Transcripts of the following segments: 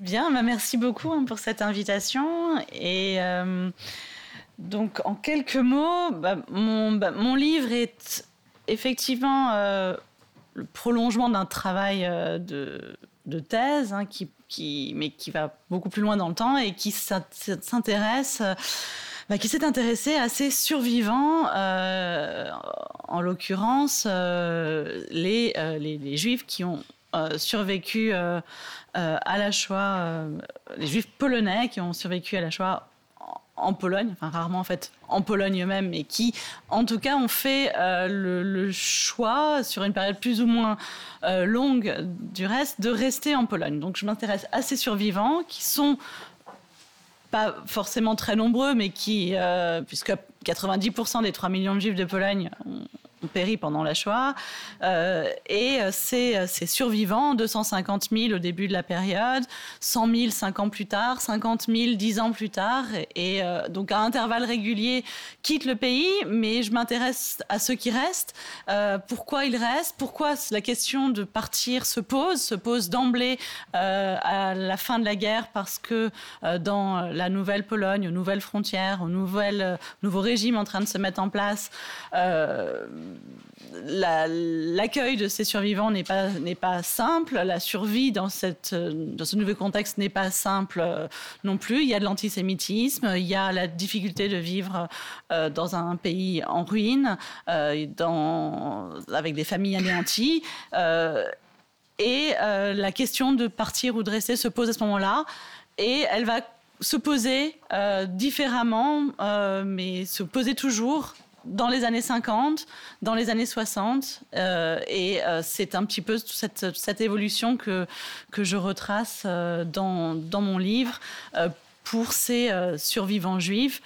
Bien, bah, merci beaucoup hein, pour cette invitation. Et donc, en quelques mots, bah, mon, bah, mon, livre est effectivement le prolongement d'un travail de, de thèse hein, mais qui va beaucoup plus loin dans le temps et qui s'intéresse qui s'est intéressé à ces survivants, euh, en l'occurrence euh, les, euh, les, les, juifs qui ont survécu à la Shoah, les juifs polonais qui ont survécu à la Shoah en Pologne, enfin rarement en fait en Pologne eux-mêmes, mais qui en tout cas ont fait le, choix sur une période plus ou moins longue du reste de rester en Pologne. Donc je m'intéresse à ces survivants qui sont pas forcément très nombreux, mais qui, euh, puisque 90% des 3 millions de juifs de Pologne ont, péri pendant la Shoah. Euh, et euh, ces, euh, ces, survivants, 250 000 au début de la période, 100 000 5 ans plus tard, 50 000 10 ans plus tard, et, euh, donc à intervalles réguliers quittent le pays. Mais je m'intéresse à ceux qui restent. Euh, pourquoi ils restent? Pourquoi la question de partir se pose Se pose d'emblée euh, à la fin de la guerre? Parce que dans la nouvelle Pologne, aux nouvelles frontières, aux nouvelles, nouveaux régimes en train de se mettre en place, l'accueil la, de ces survivants n'est pas, simple. La survie dans, ce nouveau contexte n'est pas simple euh, non plus. Il y a de l'antisémitisme, il y a la difficulté de vivre euh, dans un pays en ruine, euh, avec des familles anéanties. Euh, et euh, la question de partir ou de rester se pose à ce moment-là. Et elle va se poser euh, différemment, euh, mais se poser toujours dans les années 50, dans les années 60, euh, et c'est un petit peu cette, cette évolution que, que je retrace dans, dans mon livre pour ces survivants juifs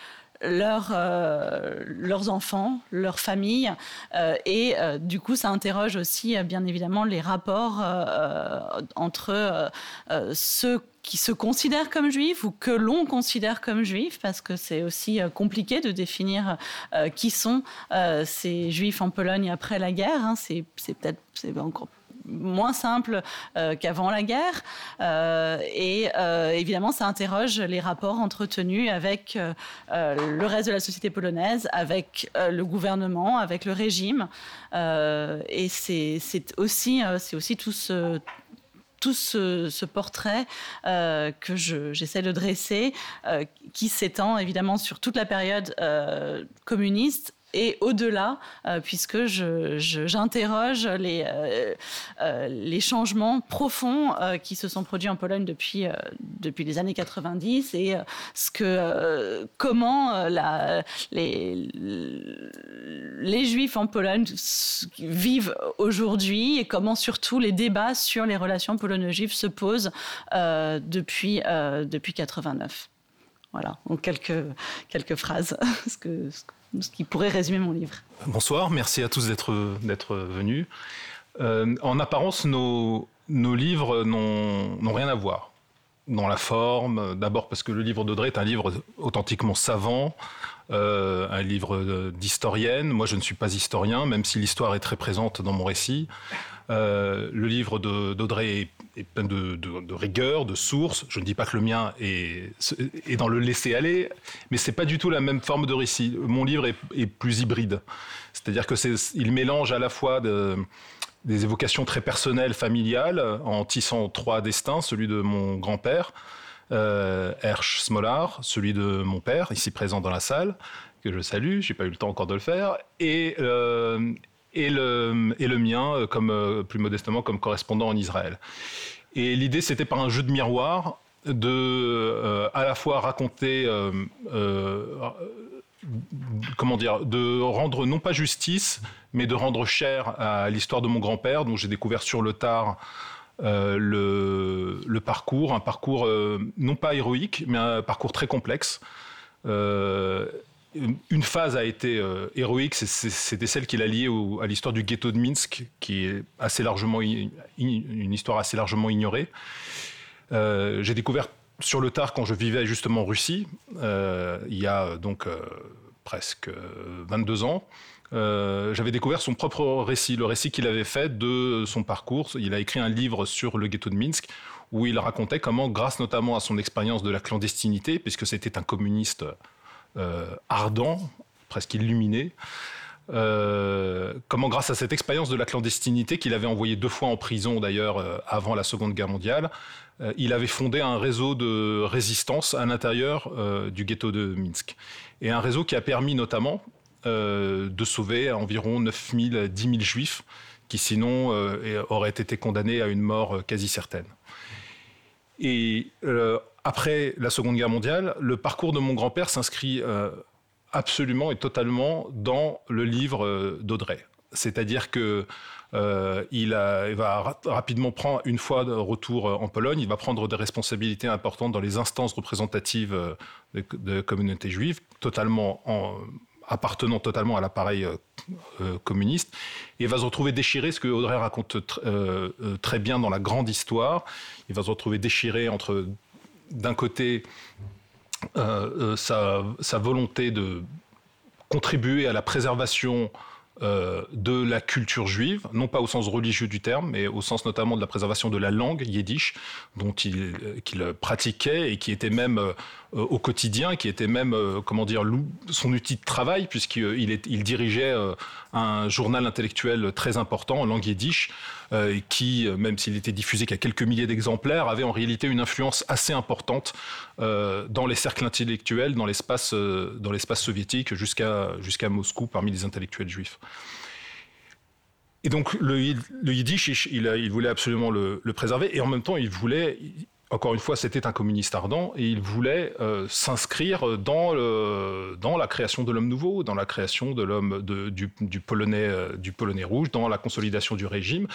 leurs, euh, leurs enfants, leurs familles. Euh, et euh, du coup, ça interroge aussi, euh, bien évidemment, les rapports entre ceux qui se considèrent comme juifs ou que l'on considère comme juifs, parce que c'est aussi compliqué de définir qui sont ces juifs en Pologne après la guerre. Hein. C'est peut-être encore moins simple euh, qu'avant la guerre. Euh, et euh, évidemment, ça interroge les rapports entretenus avec le reste de la société polonaise, avec le gouvernement, avec le régime. Et c'est aussi, tout ce portrait que j'essaie je, de dresser, qui s'étend évidemment sur toute la période communiste et au-delà, euh, puisque j'interroge je, les, euh, euh, les changements profonds qui se sont produits en Pologne depuis, depuis les années 90 et ce que, comment les, les Juifs en Pologne vivent aujourd'hui et comment surtout les débats sur les relations polono-juives se posent depuis, depuis 89. Voilà, en quelques, quelques phrases, ce que ce qui pourrait résumer mon livre. Bonsoir, merci à tous d'être venus. Euh, en apparence, nos, nos livres n'ont rien à voir dans la forme, d'abord parce que le livre d'Audrey est un livre authentiquement savant, euh, un livre d'historienne. Moi, je ne suis pas historien, même si l'histoire est très présente dans mon récit. Euh, le livre d'Audrey est, plein de, rigueur, de sources. Je ne dis pas que le mien est, dans le laisser aller, mais c'est pas du tout la même forme de récit. Mon livre est, plus hybride, c'est-à-dire que il mélange à la fois de des évocations très personnelles, familiales, en tissant trois destins, celui de mon grand-père, euh, Hersch Smolar, celui de mon père, ici présent dans la salle, que je salue, j'ai pas eu le temps encore de le faire, et, euh, et, le, mien, comme euh, plus modestement, comme correspondant en Israël. Et l'idée, c'était par un jeu de miroir de euh, à la fois raconter euh, euh, comment dire, de rendre non pas justice, mais de rendre cher à l'histoire de mon grand-père, dont j'ai découvert sur le tard euh, le, parcours, un parcours euh, non pas héroïque, mais un parcours très complexe. Une phase a été euh, héroïque, c'était celle qu'il a liée à l'histoire du ghetto de Minsk, qui est assez largement une histoire assez largement ignorée. Euh, j'ai découvert sur le tard, quand je vivais justement en Russie, euh, il y a donc presque 22 ans, j'avais découvert son propre récit, le récit qu'il avait fait de son parcours. Il a écrit un livre sur le ghetto de Minsk où il racontait comment, grâce notamment à son expérience de la clandestinité, puisque c'était un communiste ardent, presque illuminé, euh, comment grâce à cette expérience de la clandestinité qu'il avait envoyé deux fois en prison d'ailleurs euh, avant la Seconde Guerre mondiale, euh, il avait fondé un réseau de résistance à l'intérieur du ghetto de Minsk. Et un réseau qui a permis notamment de sauver environ 9 000, 10 000 juifs qui sinon auraient été condamnés à une mort quasi certaine. Et après la Seconde Guerre mondiale, le parcours de mon grand-père s'inscrit absolument et totalement dans le livre euh, d'Audrey. C'est-à-dire que euh, va rapidement prendre, une fois de retour euh, en Pologne, il va prendre des responsabilités importantes dans les instances représentatives de, de communautés juives, totalement appartenant totalement à l'appareil communiste, et va se retrouver déchiré, ce que Audrey raconte très bien dans la grande histoire. Il va se retrouver déchiré entre, d'un côté, euh, euh, sa, volonté de contribuer à la préservation euh, de la culture juive, non pas au sens religieux du terme, mais au sens notamment de la préservation de la langue yiddish, dont il qu'il pratiquait et qui était même au quotidien, qui était même, comment dire, son outil de travail, puisqu'il il dirigeait un journal intellectuel très important en langue yiddish, euh, qui, euh, même s'il était diffusé qu'à quelques milliers d'exemplaires, avait en réalité une influence assez importante euh, dans les cercles intellectuels, dans l'espace dans l'espace soviétique, jusqu'à jusqu'à Moscou parmi les intellectuels juifs. Et donc le, yiddish, il, voulait absolument le, préserver, et en même temps, il voulait, encore une fois, c'était un communiste ardent et il voulait euh, s'inscrire dans, la création de l'homme nouveau, dans la création de l'homme du, du, polonais, euh, du polonais rouge, dans la consolidation du régime,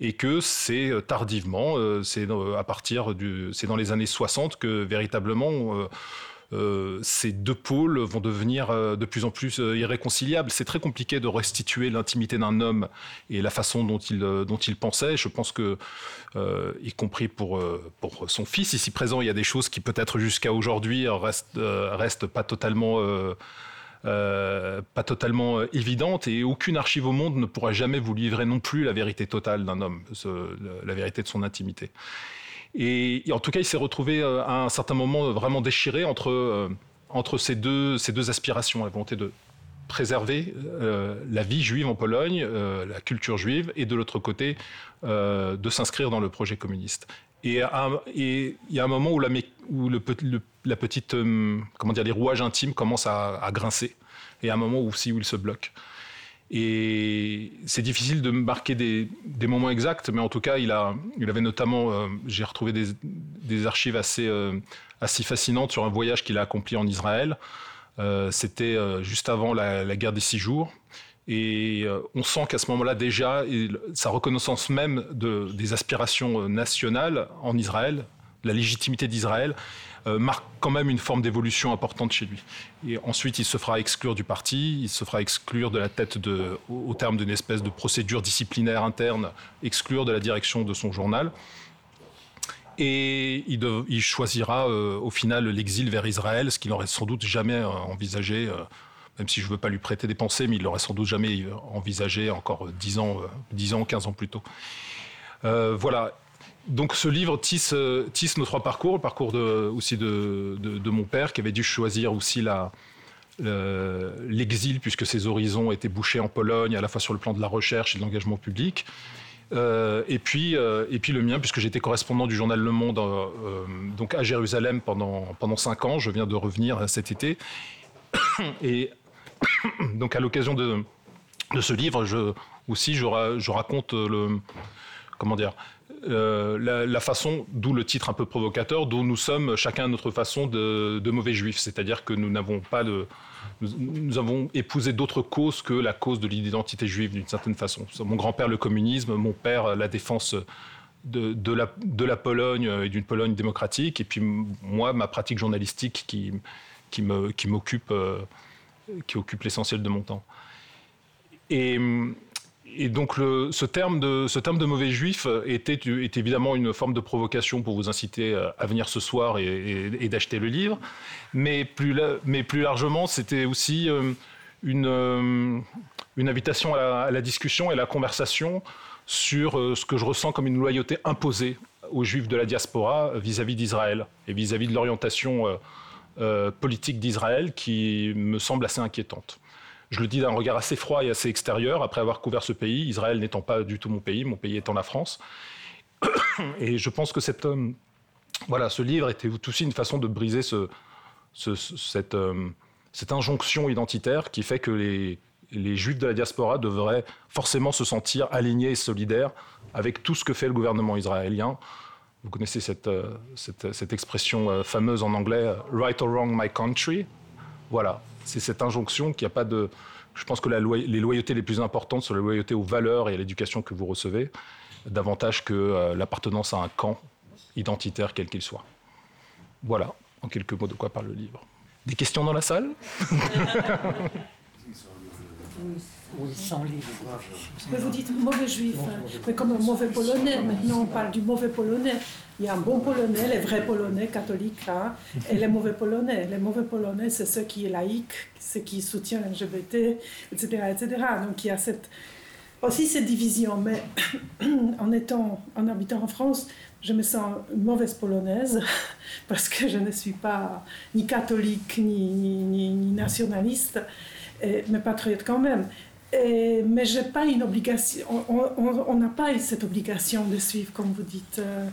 et que c'est euh, tardivement, c'est à partir c'est dans les années 60 que véritablement euh, ces deux pôles vont devenir euh, de plus en plus euh, irréconciliables. C'est très compliqué de restituer l'intimité d'un homme et la façon dont il, pensait. Je pense que, y compris pour, son fils ici présent, il y a des choses qui peut-être jusqu'à aujourd'hui restent, restent pas totalement... pas totalement évidentes et aucune archive au monde ne pourra jamais vous livrer non plus la vérité totale d'un homme, la vérité de son intimité. Et, en tout cas, il s'est retrouvé euh, à un certain moment vraiment déchiré entre, euh, entre ces, deux, ces deux aspirations, la volonté de préserver euh, la vie juive en Pologne, la culture juive, et de l'autre côté, de s'inscrire dans le projet communiste. Et, il y a un moment où, la, où la petite, comment dire, les rouages intimes commencent à, grincer, et un moment aussi où il se bloque. Et c'est difficile de marquer des, moments exacts, mais en tout cas, il, avait notamment, euh, j'ai retrouvé des, archives assez, euh, assez fascinantes sur un voyage qu'il a accompli en Israël. Euh, c'était juste avant la, guerre des six jours. Et on sent qu'à ce moment-là, déjà, sa reconnaissance même de, des aspirations nationales en Israël, la légitimité d'Israël, marque quand même une forme d'évolution importante chez lui. Et ensuite, il se fera exclure du parti, il se fera exclure de la tête de, au, terme d'une espèce de procédure disciplinaire interne, exclure de la direction de son journal. Et il, choisira euh, au final l'exil vers Israël, ce qu'il n'aurait sans doute jamais euh, envisagé, même si je ne veux pas lui prêter des pensées, mais il l'aurait sans doute jamais envisagé encore 10 ans, 10 ans, 15 ans plus tôt. voilà, donc ce livre tisse, euh, tisse, nos trois parcours, le parcours aussi de, mon père qui avait dû choisir aussi l'exil puisque ses horizons étaient bouchés en Pologne à la fois sur le plan de la recherche et de l'engagement public. Euh, et, puis, euh, et puis le mien, puisque j'étais correspondant du journal Le Monde donc à Jérusalem pendant, cinq ans, je viens de revenir cet été. Et donc à l'occasion de, ce livre, je, aussi je raconte le, comment dire, euh, la, façon, d'où le titre un peu provocateur, d'où nous sommes chacun à notre façon de, mauvais juifs. C'est-à-dire que nous n'avons pas de. Nous, avons épousé d'autres causes que la cause de l'identité juive d'une certaine façon. Mon grand-père, le communisme, mon père, la défense de, la, Pologne et d'une Pologne démocratique, et puis moi, ma pratique journalistique qui, m'occupe euh, l'essentiel de mon temps. Et et donc ce, terme de, mauvais juif était, évidemment une forme de provocation pour vous inciter à venir ce soir et, d'acheter le livre. Mais plus, largement, c'était aussi euh, une, euh, une invitation à la, discussion et à la conversation sur euh, ce que je ressens comme une loyauté imposée aux juifs de la diaspora vis-à-vis d'Israël et vis-à-vis de l'orientation euh, euh, politique d'Israël qui me semble assez inquiétante. Je le dis d'un regard assez froid et assez extérieur, après avoir couvert ce pays, Israël n'étant pas du tout mon pays, mon pays étant la France. Et je pense que cette, voilà, ce livre était aussi une façon de briser ce, cette, injonction identitaire qui fait que les, juifs de la diaspora devraient forcément se sentir alignés et solidaires avec tout ce que fait le gouvernement israélien. Vous connaissez cette, euh, cette, expression euh, fameuse en anglais, euh, right or wrong my country. Voilà, c'est cette injonction qu'il n'y a pas de... Je pense que la les loyautés les plus importantes sont les loyautés aux valeurs et à l'éducation que vous recevez, davantage que l'appartenance à un camp identitaire quel qu'il soit. Voilà, en quelques mots de quoi parle le livre. Des questions dans la salle? Oui, sans livre. Mais vous dites mauvais juif, hein. mais comme un mauvais polonais. Maintenant, on parle du mauvais polonais. Il y a un bon polonais, les vrais polonais catholiques, hein, et les mauvais polonais. Les mauvais polonais, c'est ceux qui sont laïcs, ceux qui soutiennent LGBT, etc., etc. Donc il y a cette, aussi cette division. Mais en étant, en habitant en France, je me sens une mauvaise polonaise parce que je ne suis pas ni catholique ni, ni, ni nationaliste mais patriote quand même. Et, mais j'ai pas une obligation, on n'a pas cette obligation de suivre, comme vous dites. Euh,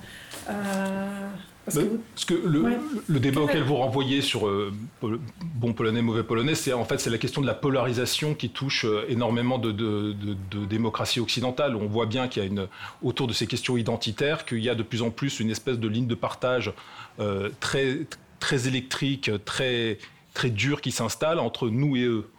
euh, parce, que, le, le, débat auquel vous renvoyez sur euh, bon polonais, mauvais polonais, c'est en fait c'est la question de la polarisation qui touche énormément de, de, de, démocratie occidentale. On voit bien qu'il y a une, autour de ces questions identitaires qu'il y a de plus en plus une espèce de ligne de partage très, très électrique, très, très dure qui s'installe entre nous et eux.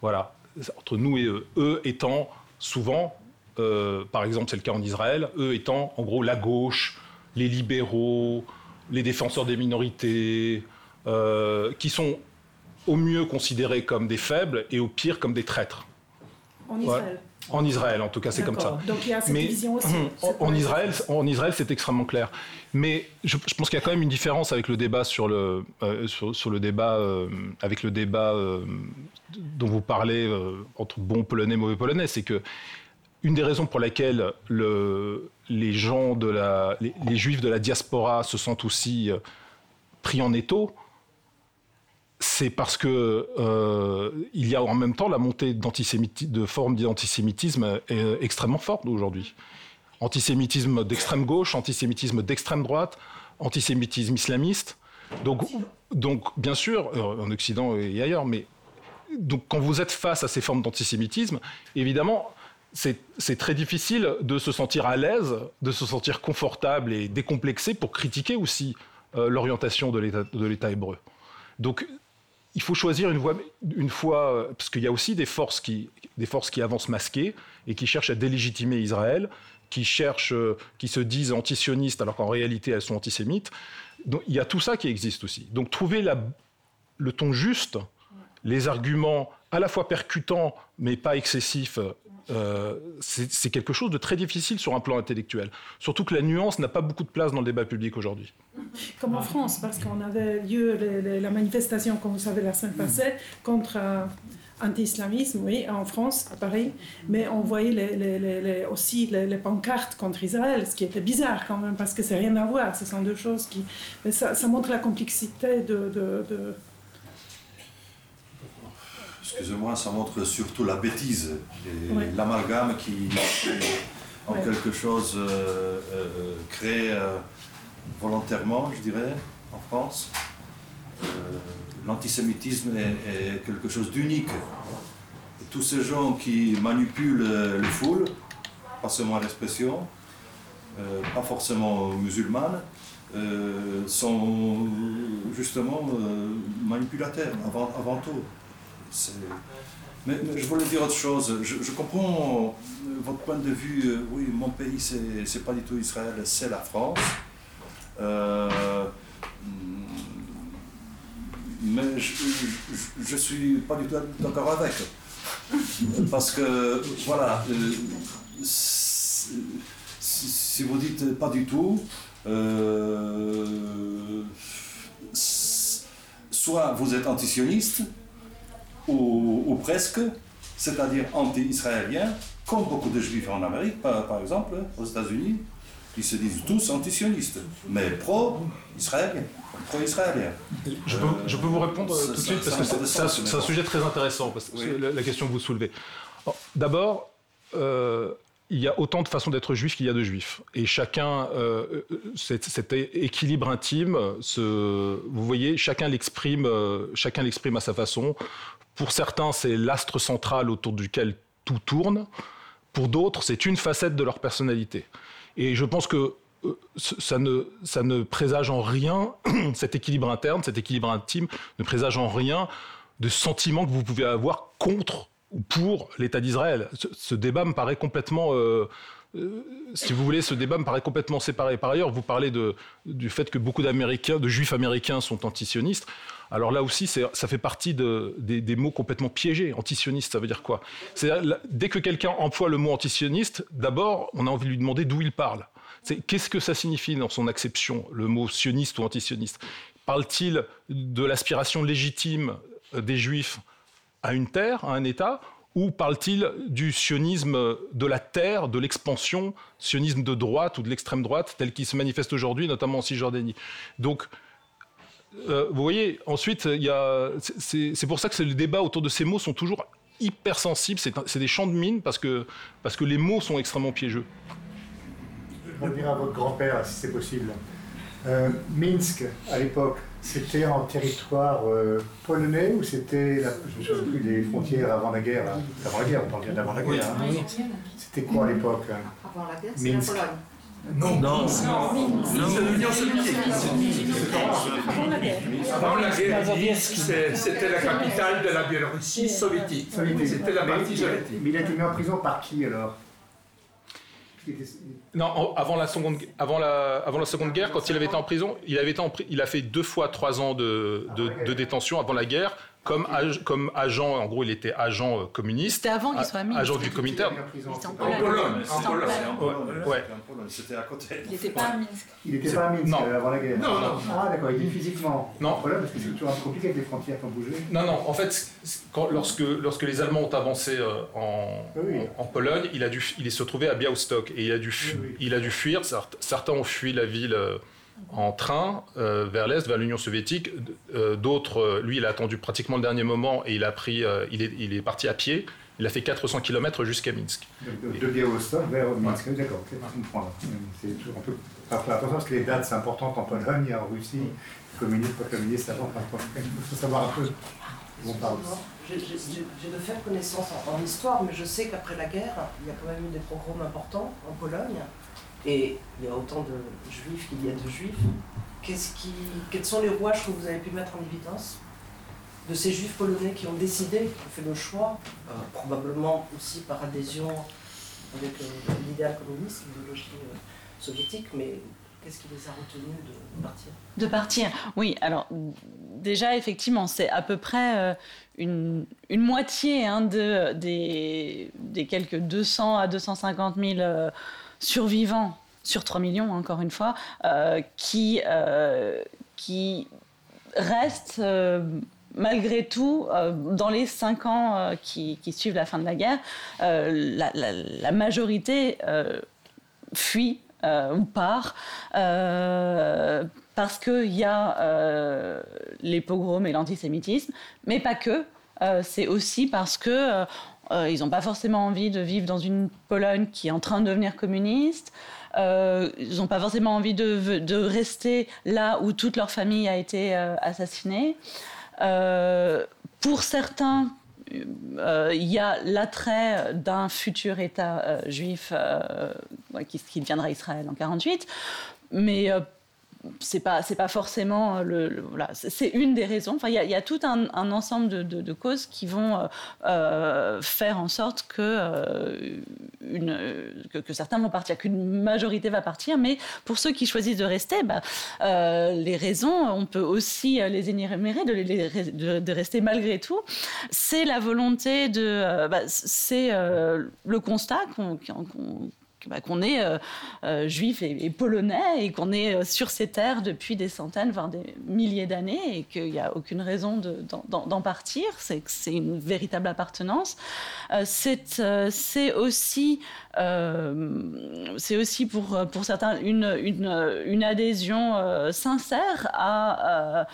Voilà, entre nous et eux. Eux étant souvent, euh, par exemple c'est le cas en Israël, eux étant en gros la gauche, les libéraux, les défenseurs des minorités, euh, qui sont au mieux considérés comme des faibles et au pire comme des traîtres. En Israël. En Israël, en tout cas, c'est comme ça. Donc il y a cette vision aussi. En, Israël, en Israël, c'est extrêmement clair. Mais je, pense qu'il y a quand même une différence avec le débat sur le, euh, sur, le débat, euh, avec le débat euh, dont vous parlez entre bon polonais et mauvais polonais, c'est que une des raisons pour lesquelles le, les gens de la, les, juifs de la diaspora se sentent aussi pris en étau, c'est parce que il y a en même temps la montée de formes d'antisémitisme extrêmement forte aujourd'hui antisémitisme d'extrême gauche, antisémitisme d'extrême droite, antisémitisme islamiste. Donc, donc bien sûr, euh, en Occident et ailleurs, mais donc quand vous êtes face à ces formes d'antisémitisme, évidemment, c'est très difficile de se sentir à l'aise, de se sentir confortable et décomplexé pour critiquer aussi euh, l'orientation de l'État hébreu. Donc, il faut choisir une voie, une fois, euh, parce qu'il y a aussi des forces, qui, des forces qui avancent masquées et qui cherchent à délégitimer Israël, qui cherchent, euh, qui se disent antisionistes alors qu'en réalité elles sont antisémites. Donc, il y a tout ça qui existe aussi. Donc trouver la, le ton juste, les arguments à la fois percutants mais pas excessifs, euh, c'est quelque chose de très difficile sur un plan intellectuel. Surtout que la nuance n'a pas beaucoup de place dans le débat public aujourd'hui. Comme en France, parce qu'on avait lieu la manifestation, comme vous savez, la semaine passée, contre anti-islamisme, oui, en France, à Paris, mais on voyait aussi les, pancartes contre Israël, ce qui était bizarre quand même, parce que c'est rien à voir, ce sont deux choses qui... Mais ça, montre la complexité de, Excusez-moi, ça montre surtout la bêtise et l'amalgame qui, en quelque chose, euh, euh, créé euh, volontairement, je dirais, en France l'antisémitisme est, quelque chose d'unique. Tous ces gens qui manipulent le foule, pas seulement l'expression, pas forcément musulmane, euh, sont justement euh, manipulateurs avant, avant tout. Mais, je voulais dire autre chose. Je, comprends votre point de vue. oui, mon pays, c'est pas du tout Israël, c'est la France mais je ne suis pas du tout d'accord avec. Parce que, voilà, euh, si, vous dites pas du tout, euh, soit vous êtes antisioniste, ou, ou presque, c'est-à-dire anti-israélien, comme beaucoup de juifs en Amérique, par, par exemple, aux États-Unis, qui se disent tous antisionistes, mais pro-israéliens. Je, peux, je peux vous répondre Euh, tout de suite parce que c'est un, sujet très intéressant, parce que Oui. la, la question que vous soulevez. Alors, D'abord, euh, il y a autant de façons d'être juif qu'il y a de juifs. Et chacun, euh, euh, cet, cet équilibre intime, ce, vous voyez, chacun l'exprime, euh, chacun l'exprime à sa façon. Pour certains, c'est l'astre central autour duquel tout tourne. Pour d'autres, c'est une facette de leur personnalité. Et je pense que euh, ça ne, ça ne présage en rien, cet équilibre interne, cet équilibre intime, ne présage en rien de sentiments que vous pouvez avoir contre ou pour l'État d'Israël. Ce, débat me paraît complètement... euh, euh, si vous voulez, ce débat me paraît complètement séparé. Par ailleurs, vous parlez du fait que beaucoup d'Américains, de Juifs américains sont antisionistes. Alors là aussi, ça fait partie de- des, mots complètement piégés. Antisioniste, ça veut dire quoi? Dès que quelqu'un emploie le mot antisioniste, d'abord, on a envie de lui demander d'où il parle. Qu'est-ce que ça signifie dans son acception, le mot sioniste ou antisioniste? Parle-t-il de l'aspiration légitime des Juifs à une terre, à un État? Ou parle-t-il du sionisme de la terre, de l'expansion, sionisme de droite ou de l'extrême droite, tel qu'il se manifeste aujourd'hui, notamment en Cisjordanie? Donc, euh, vous voyez, ensuite, il y a, c'est- pour ça que les débats autour de ces mots sont toujours hypersensibles. C'est un- c'est des champs de mine parce que, parce que les mots sont extrêmement piégeux. Je reviens à votre grand-père, si c'est possible. Euh, Minsk, à l'époque, c'était en territoire euh, polonais ou c'était, la- je me souviens plus, les frontières avant la guerre là. Avant la guerre, on parle bien d'avant la guerre. hein. C'était quoi à l'époque hein? Avant la guerre, c'est la Minsk. Pologne. Non, non, c'est l'Union soviétique. Avant la guerre. Avant la guerre, Minsk, c'est- c'était la capitale de la Biélorussie soviétique. C'était la Mais partie il a- soviétique. Mais il a été mis en prison par qui alors Non, avant la seconde, avant la, avant la seconde guerre, quand il avait été en prison, il avait été en, il a fait deux fois trois ans de, de, de détention avant la guerre, comme, ag- comme agent. En gros, il était agent euh, communiste. C'était avant qu'il soit à Minsk. Agent du mis en prison. Il était en En Pologne. Pologne, En Pologne. c'est en Pologne. Ouais. c'était en Pologne, C'était à côté. Il n'était pas à Minsk. Il n'était pas à Minsk Non. avant la guerre. Non, non. Ah d'accord, il était physiquement Non. en Pologne parce que c'est toujours un peu compliqué avec les frontières qui ont bougé. Non, non, en fait, quand- lorsque, lorsque les Allemands ont avancé euh, en, Oui. en, en Pologne, il, a dû, il est se trouvé à Białystok et il a dû, fu- Oui, oui. il a dû fuir. Certains ont fui la ville euh, en train euh, vers l'Est, vers l'Union soviétique. Euh, D'autres, euh, lui, il a attendu pratiquement le dernier moment et il, a pris, euh, il, est, il est parti à pied. Il a fait 400 km jusqu'à Minsk. De Białystok vers Minsk. Oui, D'accord, ok, je comprends. là. C'est toujours un peu. Faire attention parce que les dates c'est important en Pologne et en Russie. Communiste, pas communiste, avant. Il faut savoir un peu où on parle. J'ai de faire connaissance en, en histoire, mais je sais qu'après la guerre, il y a quand même eu des pogroms importants en Pologne. Et il y a autant de juifs qu'il y a de juifs. Qu'est-ce qui, quels sont les rouages que vous avez pu mettre en évidence de ces juifs polonais qui ont décidé, qui ont fait le choix, euh, probablement aussi par adhésion avec euh, l'idéal communiste, l'idéologie euh, soviétique, mais qu'est-ce qui les a retenus de partir? De partir, oui. Alors déjà, effectivement, c'est à peu près une, une moitié hein, de, des, des quelques 200 à 250 000 euh, survivants sur 3 millions, encore une fois, euh, qui, euh, qui restent euh, malgré tout dans les 5 ans qui, suivent la fin de la guerre. la, majorité fuit ou part parce qu'il y a les pogroms et l'antisémitisme, mais pas que. C'est aussi parce que euh, ils n'ont pas forcément envie de vivre dans une Pologne qui est en train de devenir communiste. Euh, ils n'ont pas forcément envie de, rester là où toute leur famille a été euh, assassinée. Pour certains, il y a l'attrait d'un futur État juif qui, qui deviendra Israël en 48, mais c'est pas c'est pas forcément euh, le, voilà c'est- une des raisons. Enfin, il y a, tout un, ensemble de, causes qui vont euh, euh, faire en sorte que une que, certains vont partir, qu'une majorité va partir, mais pour ceux qui choisissent de rester, bah, les raisons, on peut aussi les énumérer, de, de, rester malgré tout. C'est la volonté de, bah, c'est le constat qu'on- bah, qu'on est euh, euh, juif et, polonais et qu'on est euh, sur ces terres depuis des centaines, voire des milliers d'années et qu'il n'y a aucune raison d'en partir. C'est une véritable appartenance. c'est aussi pour, certains une adhésion sincère à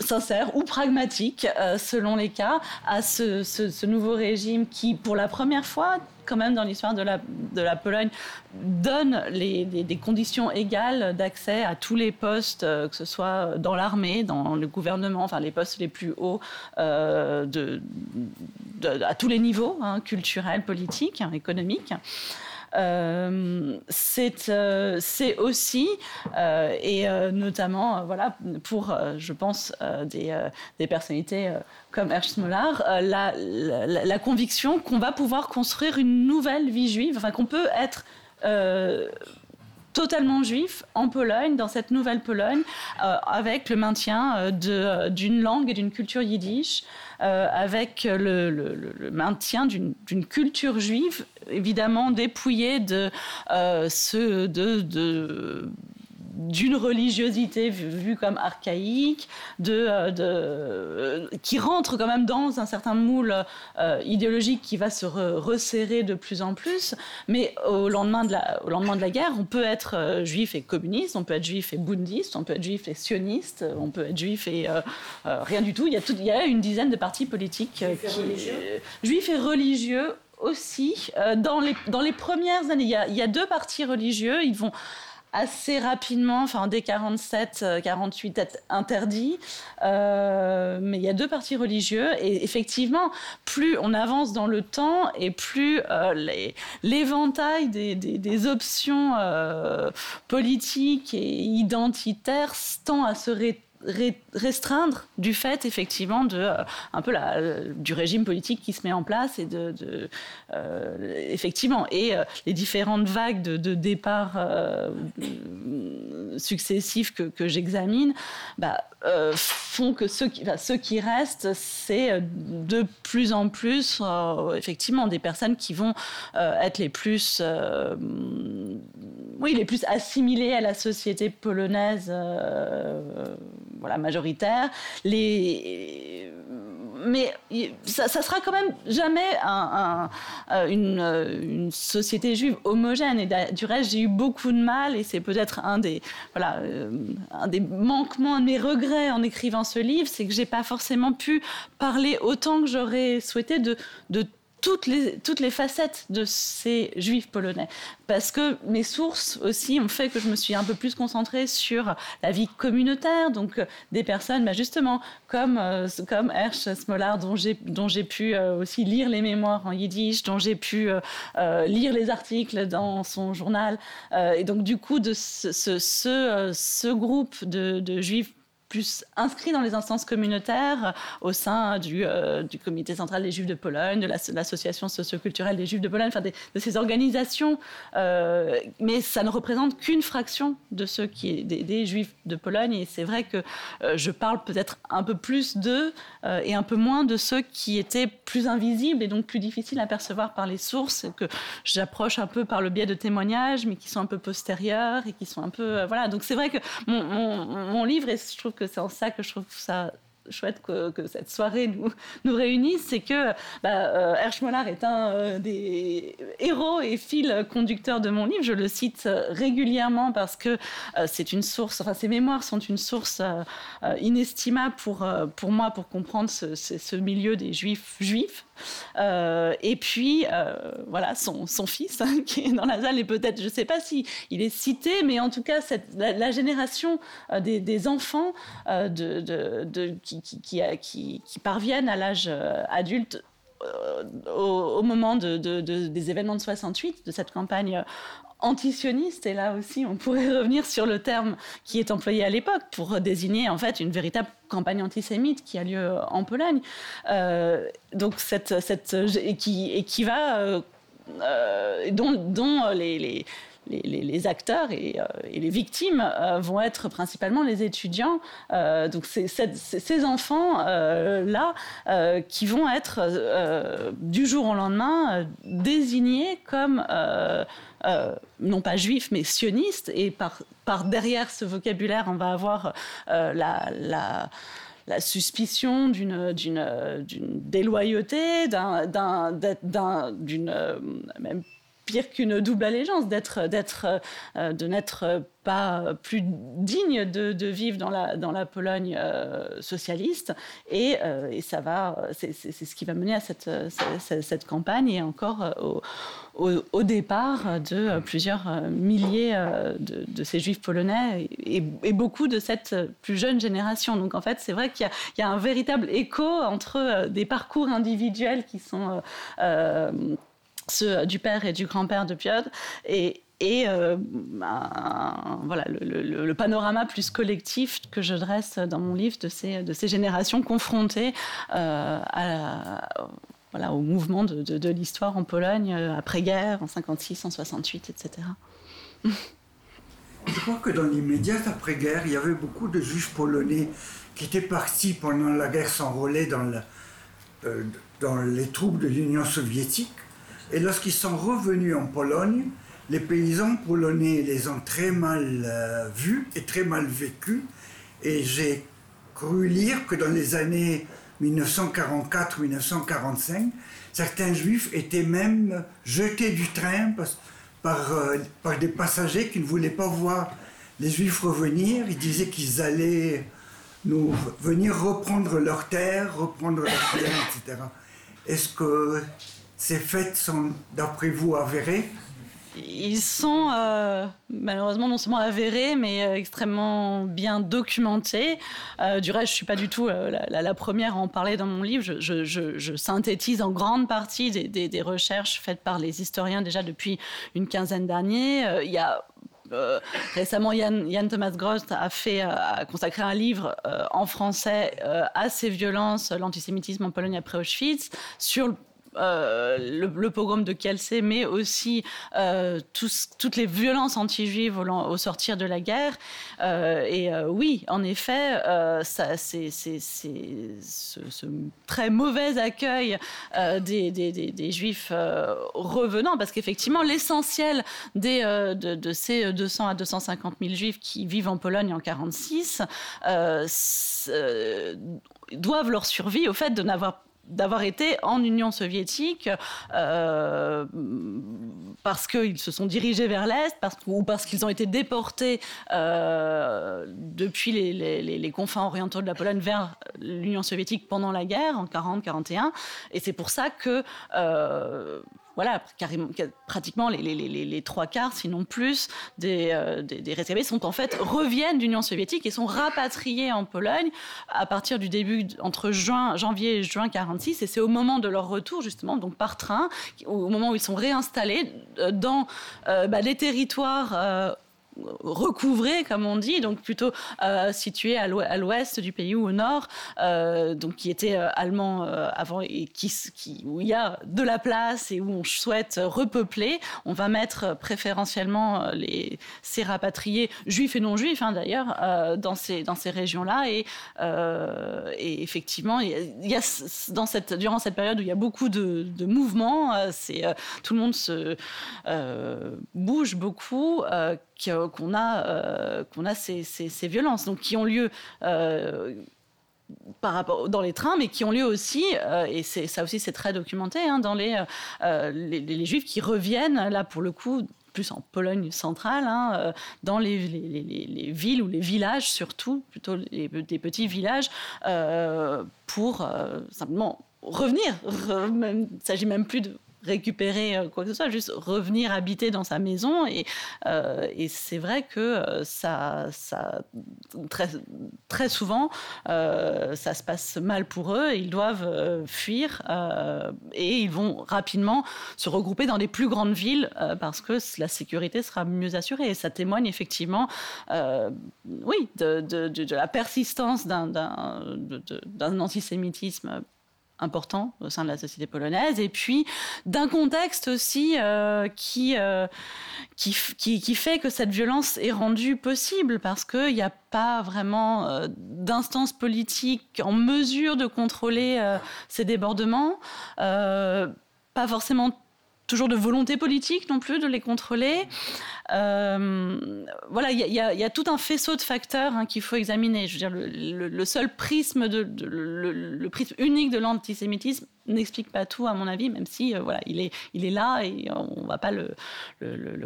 sincère ou pragmatique, selon les cas, à ce, nouveau régime qui, pour la première fois, quand même dans l'histoire de la, Pologne, donne des conditions égales d'accès à tous les postes, euh, que ce soit dans l'armée, dans le gouvernement, enfin les postes les plus hauts, euh, à tous les niveaux, hein, culturels, politiques, hein, économiques. Euh, euh, c'est aussi, euh, et notamment voilà, pour, je pense, des, personnalités comme Ernst Mollard, la, la, conviction qu'on va pouvoir construire une nouvelle vie juive, enfin qu'on peut être totalement juif en Pologne, dans cette nouvelle Pologne, avec le maintien d'une langue et d'une culture yiddish, avec le, maintien d'une culture juive évidemment dépouillé de euh, ce de d'une religiosité vue comme archaïque, de, euh, de, qui rentre quand même dans un certain moule euh, idéologique qui va se resserrer de plus en plus. Mais au lendemain, de la, au lendemain de la guerre, on peut être juif et communiste, on peut être juif et bundiste, on peut être juif et sioniste, on peut être juif et rien du tout. Il y, a tout. il y a une dizaine de partis politiques. juifs et religieux aussi, euh, dans, les, dans les premières années, il y, a, il y, a, deux partis religieux, ils vont assez rapidement, enfin dès 47, 48 être interdits, euh, mais il y a deux partis religieux et effectivement, plus on avance dans le temps et plus euh, l'éventail des, options politiques et identitaires tend à se rétrécir restreindre du fait effectivement de euh, un peu la, du régime politique qui se met en place et de, euh, effectivement et euh, les différentes vagues de, départ successifs que, j'examine bah, font que ceux qui, ceux qui restent c'est de plus en plus effectivement des personnes qui vont être les plus oui les plus assimilées à la société polonaise voilà, Les... Mais ça, ça sera quand même jamais euh, une, une, société juive homogène. Et du reste, j'ai eu beaucoup de mal, et c'est peut-être un des, voilà, euh, un des manquements, un de mes regrets en écrivant ce livre, c'est que j'ai pas forcément pu parler autant que j'aurais souhaité de, de toutes les, toutes les facettes de ces juifs polonais. Parce que mes sources aussi ont fait que je me suis un peu plus concentrée sur la vie communautaire, donc euh, des personnes, bah justement, comme, euh, comme Hersch Smolar, dont j'ai pu euh, aussi lire les mémoires en yiddish, dont j'ai pu lire les articles dans son journal. et donc, du coup, de ce, ce, ce, ce groupe de, de juifs plus inscrit dans les instances communautaires au sein du, euh, du comité central des Juifs de Pologne, de l'association socioculturelle des Juifs de Pologne, enfin de ces organisations. Euh, mais ça ne représente qu'une fraction de ceux qui des, des Juifs de Pologne. Et c'est vrai que euh, je parle peut-être un peu plus d'eux et un peu moins de ceux qui étaient plus invisibles et donc plus difficiles à percevoir par les sources que j'approche un peu par le biais de témoignages, mais qui sont un peu postérieurs et qui sont un peu voilà. Donc c'est vrai que mon, livre, et je trouve c'est en ça que je trouve ça chouette que, cette soirée nous, réunisse, c'est que bah, euh, est un euh, des héros et fil conducteurs de mon livre. Je le cite régulièrement parce que euh, c'est une source, enfin ses mémoires sont une source inestimable pour, pour moi pour comprendre ce, milieu des juifs juifs. Euh, et puis, euh, voilà, son, fils hein, qui est dans la salle, et peut-être, je ne sais pas si il est cité, mais en tout cas, cette, la, génération euh, des, enfants de, qui, qui, qui, parviennent à l'âge adulte au, au, moment de, de, des événements de 68, de cette campagne antisioniste. Et là aussi, on pourrait revenir sur le terme qui est employé à l'époque pour désigner en fait une véritable campagne antisémite qui a lieu en Pologne. Euh, donc cette, et qui, va euh, euh, dont, les les, acteurs et, les victimes vont être principalement les étudiants. donc c'est ces enfants-là qui vont être du jour au lendemain désignés comme non pas juifs, mais sionistes. Et par, derrière ce vocabulaire, on va avoir la, la la suspicion d'une déloyauté, d'une même pire qu'une double allégeance, d'être, d'être, euh, de n'être pas plus digne de, vivre dans la, dans la Pologne euh, socialiste. Et, euh, et, ça va, c'est, ce qui va mener à cette, cette, campagne et encore au, au, départ de plusieurs milliers de, de, ces juifs polonais et, beaucoup de cette plus jeune génération. Donc en fait, c'est vrai qu'il y y a un véritable écho entre des parcours individuels qui sont ceux du père et du grand-père de Piotr, et, euh, voilà, le, panorama plus collectif que je dresse dans mon livre de ces, de ces générations confrontées euh, au mouvement de, l'histoire en Pologne euh, après-guerre, en 56, en 68, etc. Je crois que dans l'immédiat après-guerre, il y avait beaucoup de juifs polonais qui étaient partis pendant la guerre s'enrôler dans, dans les troupes de l'Union soviétique et lorsqu'ils sont revenus en Pologne, les paysans polonais les ont très mal euh, vus et très mal vécus. Et j'ai cru lire que dans les années 1944-1945, certains juifs étaient même jetés du train par, euh, par des passagers qui ne voulaient pas voir les juifs revenir. Ils disaient qu'ils allaient nous venir reprendre leurs terres, reprendre leurs terres, etc. Est-ce que ces faits sont, d'après vous, avérés ils sont euh, malheureusement non seulement avérés, mais euh, extrêmement bien documentés. Euh, du reste, je ne suis pas du tout la, première à en parler dans mon livre. Je, synthétise en grande partie des, recherches faites par les historiens déjà depuis une quinzaine d'années. il y a récemment, Yann, Thomas Grost a, fait, a consacré un livre en français à ces violences, l'antisémitisme en Pologne après Auschwitz, sur euh, le, pogrom de Kielce, mais aussi euh, toutes les violences anti-juives au, sortir de la guerre. Euh, et oui, en effet, c'est, ce, très mauvais accueil des, juifs revenants, parce qu'effectivement, l'essentiel de, ces 200 à 250 000 juifs qui vivent en Pologne en 1946 doivent leur survie au fait de n'avoir d'avoir été en Union soviétique euh, parce qu'ils se sont dirigés vers l'Est ou parce qu'ils ont été déportés euh, depuis les, les, confins orientaux de la Pologne vers l'Union soviétique pendant la guerre en 40-41. Et c'est pour ça que euh, voilà, pratiquement les, trois quarts, sinon plus, des, euh, des, sont en fait reviennent d'Union soviétique et sont rapatriés en Pologne à partir du début entre janvier et juin 46. Et c'est au moment de leur retour justement, donc par train, au moment où ils sont réinstallés euh, dans euh, bah, les territoires recouvré, comme on dit, donc plutôt euh, situé à l'ouest du pays ou au nord, euh, donc qui était euh, allemand avant et qui, où il y a de la place et où on souhaite repeupler. On va mettre préférentiellement les, ces rapatriés, juifs et non juifs hein, d'ailleurs, dans ces, dans ces régions-là. Et, et, effectivement, il y a, dans cette, durant cette période où il y a beaucoup de, de mouvements, c'est, tout le monde se bouge beaucoup qu'on a, euh, qu'on a ces, ces, violences, donc qui ont lieu euh, par rapport dans les trains, mais qui ont lieu aussi, euh, et ça aussi c'est très documenté, hein, dans les, les, juifs qui reviennent là pour le coup plus en Pologne centrale, hein, dans les, villes ou les villages surtout, plutôt des petits villages, pour simplement revenir. Il ne s'agit même plus de récupérer euh, quoi que ce soit, juste revenir habiter dans sa maison. Et, euh, c'est vrai que euh, ça, très, très souvent, ça se passe mal pour eux. Ils doivent fuir et ils vont rapidement se regrouper dans les plus grandes villes parce que la sécurité sera mieux assurée. Et ça témoigne effectivement, oui, de, la persistance d'un antisémitisme important au sein de la société polonaise, et puis d'un contexte aussi euh, qui, euh, qui, qui, fait que cette violence est rendue possible, parce qu'il n'y a pas vraiment euh, d'instance politique en mesure de contrôler ces débordements, pas forcément toujours de volonté politique non plus de les contrôler. Euh, voilà, il y, y, a tout un faisceau de facteurs hein, qu'il faut examiner. Je veux dire, le, seul prisme, de, le, prisme unique de l'antisémitisme n'explique pas tout, à mon avis, même si euh, voilà, il est, il est là et on ne va pas le,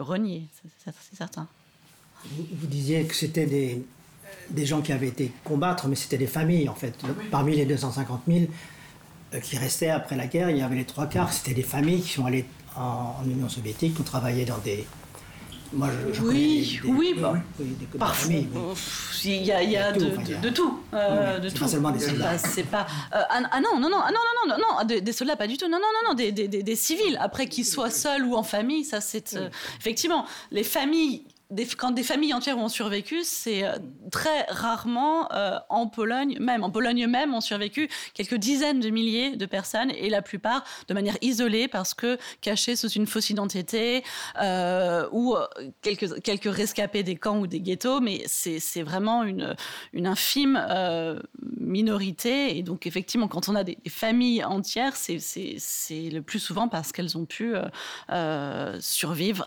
renier, c'est certain. Vous, disiez que c'était des, des gens qui avaient été combattre, mais c'était des familles en fait. Parmi les 250 000 euh, qui restaient après la guerre, il y avait les trois quarts, c'était des familles qui sont allées en, Union soviétique, on travaillait dans des, moi, je, oui, oui, bah, parfois. Il y a, il y a de, tout. Euh, de tout. Pas seulement des soldats. C'est pas. Euh, ah, ah, non, non, non, ah, non, non, non, non, des, soldats, pas du tout. Non, non, non, non, des, des, des civils. Après, qu'ils soient seuls ou en famille, ça, c'est. Euh, effectivement, les familles quand des familles entières ont survécu, c'est euh, très rarement euh, en Pologne même. En Pologne même ont survécu quelques dizaines de milliers de personnes et la plupart de manière isolée parce que cachées sous une fausse identité euh, ou quelques, quelques rescapés des camps ou des ghettos, mais c'est vraiment une, une infime minorité. Et donc effectivement, quand on a des, familles entières, c'est le plus souvent parce qu'elles ont pu survivre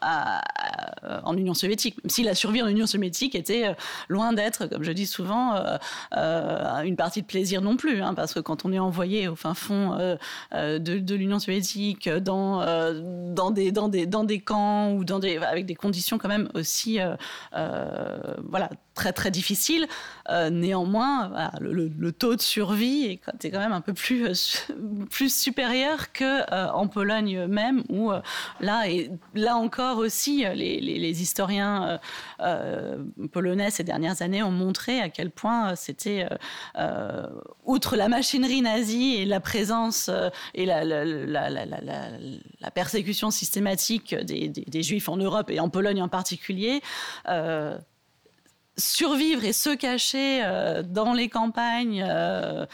en Union soviétique même si la survie en Union soviétique était euh, loin d'être, comme je dis souvent, euh, euh, une partie de plaisir non plus, hein, parce que quand on est envoyé au fin fond de, l'Union soviétique, dans, des, camps ou avec des conditions quand même aussi voilà, très très difficile. Euh, néanmoins, le, taux de survie est, quand même un peu plus, euh, plus supérieur qu'en euh, en Pologne même, où là, et là encore aussi, les, les, historiens polonais ces dernières années ont montré à quel point c'était, outre la machinerie nazie et la présence et la, la, la, la persécution systématique des, des, Juifs en Europe et en Pologne en particulier, survivre et se cacher euh, dans les campagnes euh,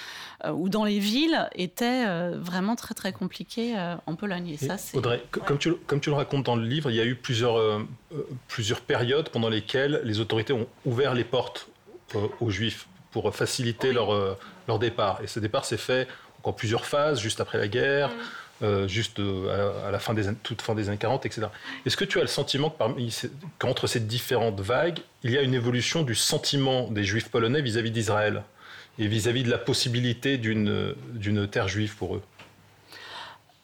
euh, ou dans les villes était vraiment très très compliqué en Pologne. Et ça, Audrey, comme, tu, comme tu le racontes dans le livre, il y a eu plusieurs, plusieurs périodes pendant lesquelles les autorités ont ouvert les portes aux Juifs pour faciliter leur, leur départ. Et ce départ s'est fait en plusieurs phases, juste après la guerre. Mm. Euh, juste euh, à, la fin des, toute fin des années 40, etc. Est-ce que tu as le sentiment qu'entre ces différentes vagues, il y a une évolution du sentiment des juifs polonais vis-à-vis d'Israël et vis-à-vis de la possibilité d'une terre juive pour eux?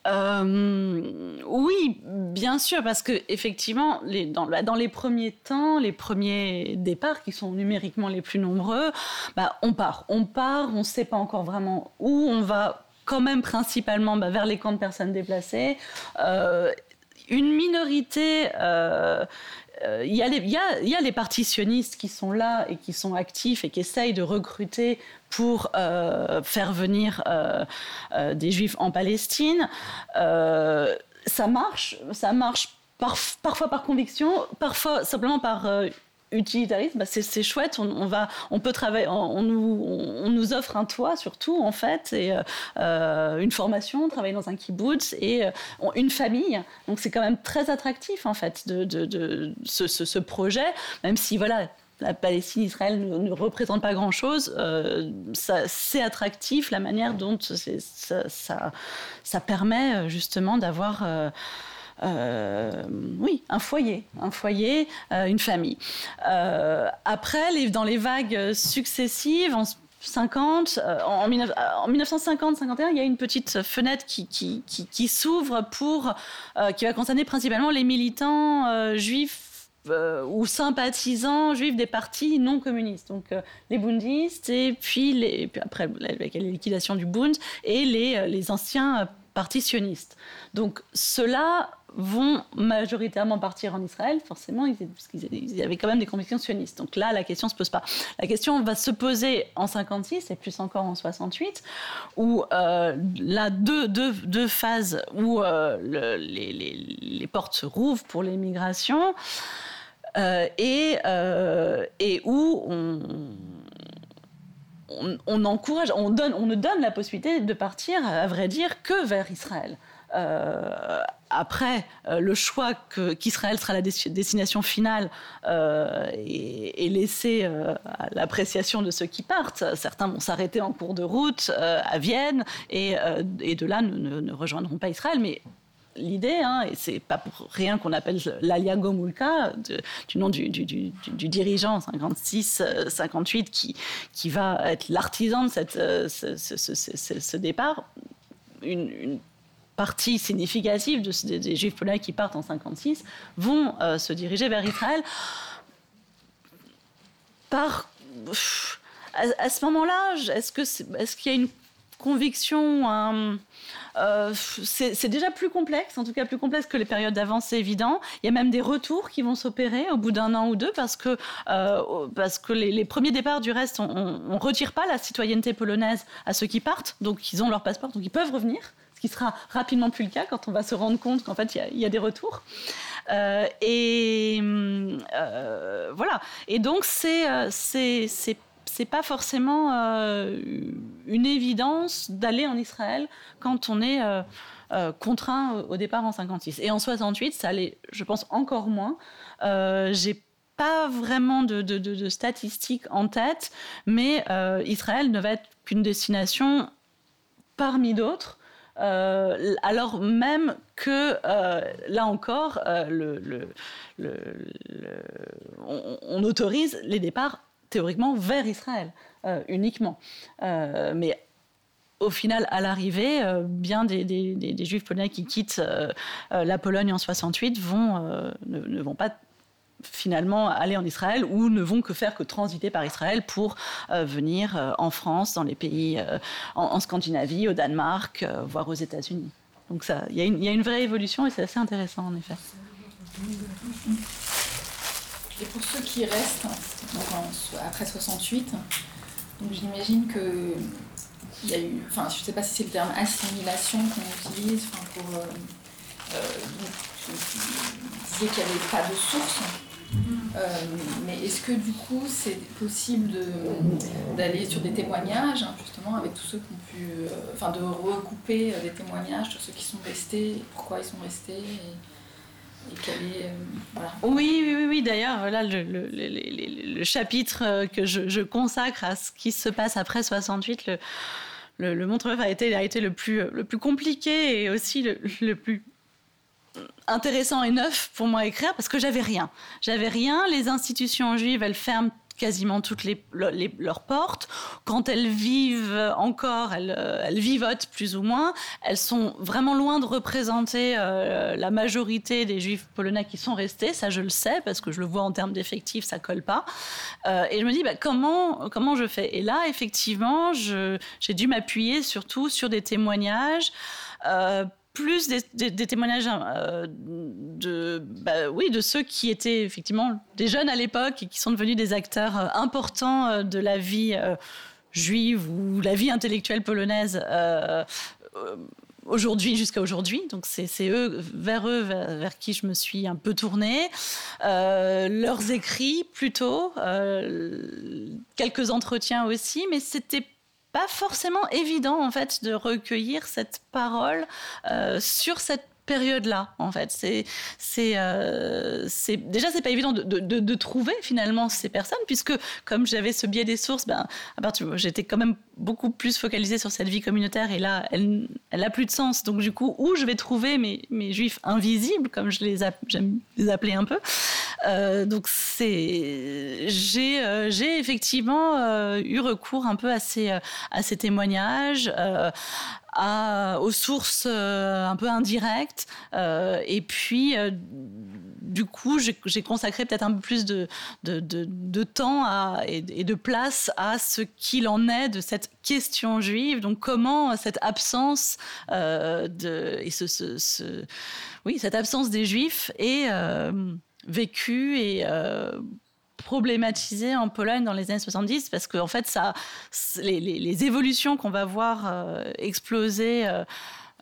Euh, oui, bien sûr, parce que effectivement, dans, bah, dans, les premiers temps, les premiers départs qui sont numériquement les plus nombreux, bah, on part, on part, on ne sait pas encore vraiment où on va quand même principalement bah, vers les camps de personnes déplacées. Euh, une minorité, euh, euh, il y, a les partis sionistes qui sont là et qui sont actifs et qui essayent de recruter pour faire venir des juifs en Palestine. ça marche, ça marche parfois par conviction, parfois simplement par utilitarisme, bah c'est chouette. On, va, on peut travailler, on, nous, offre un toit surtout en fait et euh, une formation, travailler dans un kibbutz et euh, une famille. Donc c'est quand même très attractif en fait de, ce, projet, même si voilà. La Palestine, Israël ne, représente pas grand-chose. Euh, c'est attractif la manière dont ça, permet justement d'avoir oui, un foyer, un foyer, euh, une famille. Euh, après, dans les vagues successives, en 50, en, 1950-51, il y a une petite fenêtre qui, s'ouvre pour, qui va concerner principalement les militants juifs ou sympathisants juifs des partis non communistes, donc les bundistes et puis, après avec la liquidation du Bund et les, les anciens partis sionistes. Donc cela vont majoritairement partir en Israël, forcément, parce qu'ils avaient quand même des convictions sionistes. Donc là, la question ne se pose pas. La question va se poser en 56 et plus encore en 68, où euh, là, deux, deux, deux, phases où euh, les, les, les, portes se rouvrent pour l'immigration euh, et, euh, et où on on, encourage, on, donne, on ne donne la possibilité de partir, à vrai dire, que vers Israël. Euh, après, euh, le choix qu'Israël sera la destination finale euh, est, laissé à l'appréciation de ceux qui partent. Certains vont s'arrêter en cours de route à Vienne et, de là ne, rejoindront pas Israël. Mais l'idée, hein, et c'est pas pour rien qu'on appelle l'Alia Gomulka, du nom du, dirigeant 56-58 qui, qui va être l'artisan de cette, euh, ce, départ, une, partie significative des, juifs polonais qui partent en 56 vont euh, se diriger vers Israël. À, ce moment-là, est-ce qu'il y a une conviction, euh, c'est déjà plus complexe, en tout cas plus complexe que les périodes d'avant, c'est évident. Il y a même des retours qui vont s'opérer au bout d'un an ou deux parce que, euh, parce que les, premiers départs, du reste, on ne retire pas la citoyenneté polonaise à ceux qui partent, donc ils ont leur passeport, donc ils peuvent revenir ce qui sera rapidement plus le cas quand on va se rendre compte qu'en fait il y, a des retours. Euh, et voilà. Et donc c'est c'est c'est pas forcément euh, une évidence d'aller en Israël quand on est euh, euh, contraint au départ en 56. Et en 68, ça allait, je pense, encore moins. J'ai pas vraiment de, statistiques en tête, mais Israël ne va être qu'une destination parmi d'autres. Alors même que là encore, on, autorise les départs théoriquement vers Israël euh, uniquement. Euh, mais au final, à l'arrivée, euh, bien des, juifs polonais qui quittent la Pologne en 68 vont, ne, vont pas finalement aller en Israël ou ne vont que faire que transiter par Israël pour venir en France, dans les pays en, Scandinavie, au Danemark, voire aux États-Unis. Donc il y, a une vraie évolution et c'est assez intéressant en effet. Et pour ceux qui restent après 68, donc j'imagine que il y a eu, enfin je ne sais pas si c'est le terme assimilation qu'on utilise, pour, euh, euh, qu'il n'y avait pas de source. Euh, mais est-ce que du coup c'est possible d'aller sur des témoignages, hein, justement, avec tous ceux qui ont pu. Euh, enfin, de recouper des témoignages de ceux qui sont restés, pourquoi ils sont restés euh, oui, oui, oui, d'ailleurs, voilà le, le, chapitre euh, que je, consacre à ce qui se passe après 68, le, le, le a été, a été le, plus, le plus compliqué et aussi le, plus intéressant et neuf pour moi à écrire parce que j'avais rien. J'avais rien. Les institutions juives, elles ferment quasiment toutes leurs portes. Quand elles vivent encore, elles, euh, elles, vivotent plus ou moins. Elles sont vraiment loin de représenter euh, la majorité des juifs polonais qui sont restés. Ça, je le sais parce que je le vois en termes d'effectifs, ça colle pas. Euh, et je me dis, bah, comment, comment je fais? Et là, effectivement, j'ai dû m'appuyer surtout sur des témoignages plus des, témoignages euh, de, bah, de ceux qui étaient effectivement des jeunes à l'époque et qui sont devenus des acteurs euh, importants euh, de la vie juive ou la vie intellectuelle polonaise aujourd'hui jusqu'à aujourd'hui. Donc c'est vers eux, vers, qui je me suis un peu tournée. leurs écrits plutôt, quelques entretiens aussi, mais c'était pas forcément évident en fait de recueillir cette parole euh, sur cette période-là, en fait. C'est, c'est, euh, déjà c'est pas évident de, de, trouver finalement ces personnes, puisque comme j'avais ce biais des sources, ben, à partir, j'étais quand même beaucoup plus focalisée sur cette vie communautaire, et là, elle, elle a plus de sens. Donc du coup, où je vais trouver mes, mes juifs invisibles, comme je les j'aime les appeler un peu. Euh, donc c'est, j'ai, euh, j'ai effectivement euh, eu recours un peu à ces, à ces témoignages aux sources euh, un peu indirectes. Euh, et puis, euh, du coup, j'ai consacré peut-être un peu plus de, de, temps et, de place à ce qu'il en est de cette question juive. Donc, comment cette absence de, et ce, oui, cette absence des juifs est vécue et problématisé en Pologne dans les années 70 parce que en fait les, évolutions qu'on va voir euh, exploser euh,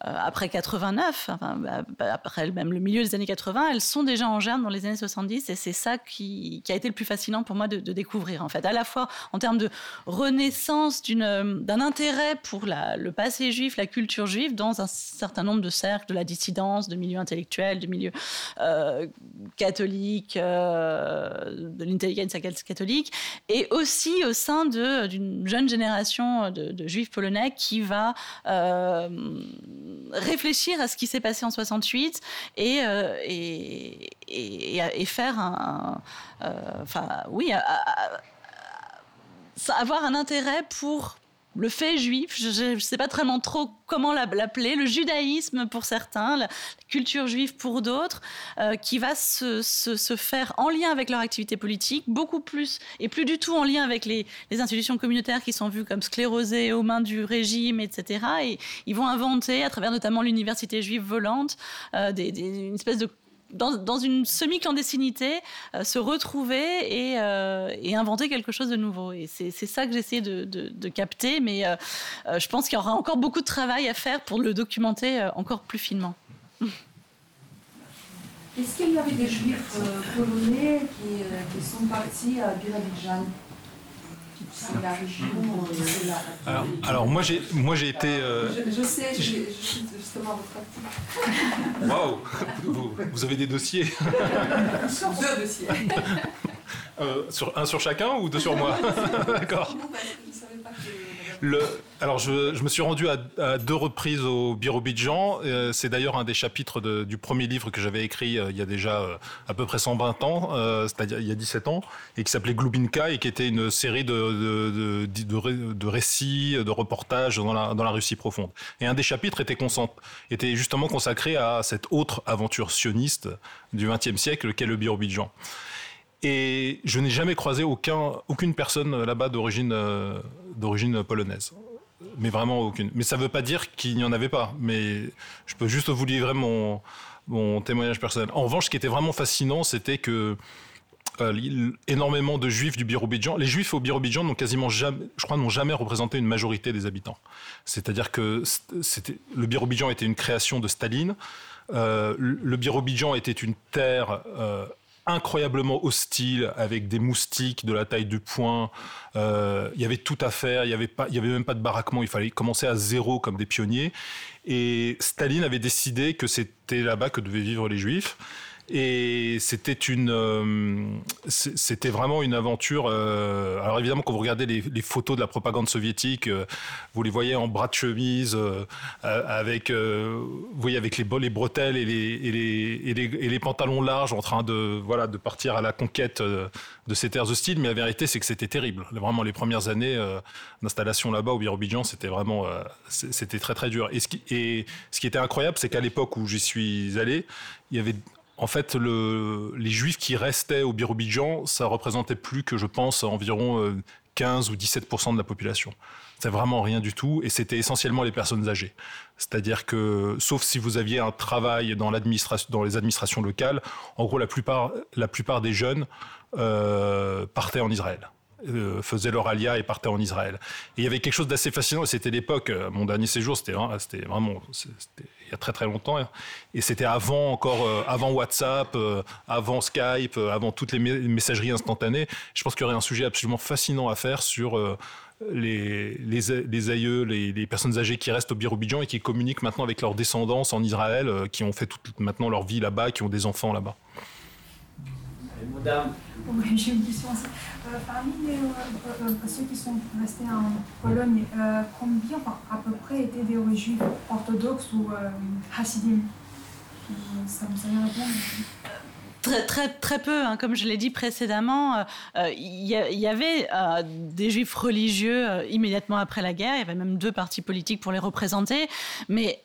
après 89, enfin, bah, bah, après même le milieu des années 80, elles sont déjà en germe dans les années 70 et c'est ça qui, a été le plus fascinant pour moi de, découvrir en fait, à la fois en termes de renaissance d'un intérêt pour le passé juif, la culture juive dans un certain nombre de cercles, de la dissidence, de milieux intellectuels, de milieux euh, catholiques, euh, de l'intelligence catholique, et aussi au sein d'une jeune génération de, juifs polonais qui va réfléchir à ce qui s'est passé en 68 euh, et, et, faire un. Euh, enfin, oui, avoir un intérêt pour le fait juif, je ne sais pas vraiment trop comment l'appeler, le judaïsme pour certains, la culture juive pour d'autres, euh, qui va se, se, faire en lien avec leur activité politique, beaucoup plus, et plus du tout en lien avec les, institutions communautaires qui sont vues comme sclérosées aux mains du régime, etc. Et ils vont inventer, à travers notamment l'université juive volante, euh, des, une espèce de dans, une semi-clandestinité, euh, se retrouver euh, et, inventer quelque chose de nouveau. Et c'est ça que j'essayais de, capter, mais euh, je pense qu'il y aura encore beaucoup de travail à faire pour le documenter encore plus finement. Est-ce qu'il y avait des juifs polonais qui, sont partis à Birabidjan? Alors, alors, moi j'ai moi j'ai été. Euh, je, sais, je, suis justement votre Waouh, vous, vous, avez des dossiers. Deux dossiers. Euh, sur un sur chacun ou deux sur moi? D'accord. Alors, je, me suis rendu à, deux reprises au Birobidjan. Euh, c'est d'ailleurs un des chapitres du premier livre que j'avais écrit euh, il y a déjà euh, à peu près 120 ans, c'est-à-dire il y a 17 ans, et qui s'appelait Glubinka et qui était une série de, de, récits, de reportages dans la, dans la, Russie profonde. Et un des chapitres était, était justement consacré à cette autre aventure sioniste du XXe siècle qu'est le Birobidjan. Et je n'ai jamais croisé aucun, aucune personne là-bas d'origine d'origine polonaise mais vraiment aucune. Mais ça ne veut pas dire qu'il n'y en avait pas. Mais je peux juste vous livrer mon, mon témoignage personnel. En revanche, ce qui était vraiment fascinant, c'était que euh, énormément de juifs du Birobidjan. Les juifs au Birobidjan n'ont quasiment jamais, je crois, n'ont jamais représenté une majorité des habitants. C'est-à-dire que c'était, le Birobidjan était une création de Staline. Euh, le Birobidjan était une terre euh, incroyablement hostile, avec des moustiques de la taille du poing. Euh, il y avait tout à faire, il n'y avait, y avait même pas de baraquement, il fallait commencer à zéro comme des pionniers. Et Staline avait décidé que c'était là-bas que devaient vivre les juifs. Et c'était une, euh, c'était vraiment une aventure. Euh, alors évidemment, quand vous regardez les, photos de la propagande soviétique, euh, vous les voyez en bras de chemise, avec, vous voyez avec les, les bretelles et les, et les, et les, pantalons larges, en train de, voilà, de partir à la conquête de ces terres hostiles. Mais la vérité, c'est que c'était terrible. Vraiment, les premières années d'installation là-bas au Birobidjan, c'était vraiment, c'était très très dur. Et ce qui, et ce qui était incroyable, c'est qu'à l'époque où j'y suis allé, il y avait en fait, les juifs qui restaient au Birobidjan, ça représentait plus que, je pense, environ 15 euh, ou 17% de la population. C'est vraiment rien du tout, et c'était essentiellement les personnes âgées. C'est-à-dire que, sauf si vous aviez un travail dans, dans les administrations locales, en gros, la plupart, la plupart des jeunes euh, partaient en Israël. Euh, faisaient leur alia et partaient en Israël. Et il y avait quelque chose d'assez fascinant, et c'était l'époque, mon dernier séjour, c'était vraiment, il y a très très longtemps. Et c'était avant encore, euh, avant WhatsApp, euh, avant Skype, euh, avant toutes les messageries instantanées. Je pense qu'il y aurait un sujet absolument fascinant à faire sur les, les, aïeux, les, personnes âgées qui restent au Birobidjan et qui communiquent maintenant avec leurs descendants en Israël, qui ont fait toute maintenant leur vie là-bas, qui ont des enfants là-bas. Madame. J'ai une question euh, parmi euh, euh, ceux qui sont restés en Pologne, combien à peu près étaient des juifs orthodoxes ou hassidim Ça vous savez répondre. Très, très, très peu, hein. comme je l'ai dit précédemment, il y, avait des juifs religieux immédiatement après la guerre, il y avait même deux partis politiques pour les représenter, mais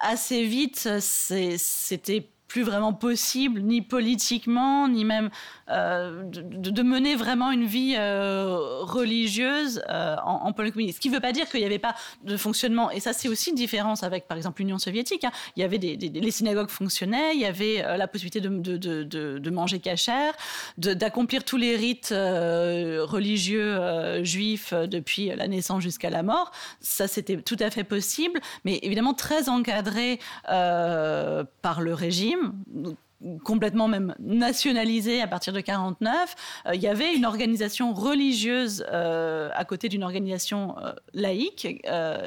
assez vite, c'était plus vraiment possible, ni politiquement, ni même de, mener vraiment une vie religieuse en, en Pologne. Ce qui ne veut pas dire qu'il n'y avait pas de fonctionnement. Et ça, c'est aussi une différence avec, par exemple, l'Union soviétique. Hein. Il y avait les synagogues fonctionnaient, il y avait la possibilité de, manger cachère, d'accomplir tous les rites religieux juifs depuis la naissance jusqu'à la mort. Ça, c'était tout à fait possible, mais évidemment très encadré euh, par le régime complètement même nationalisé à partir de 49. Euh, il y avait une organisation religieuse euh, à côté d'une organisation laïque.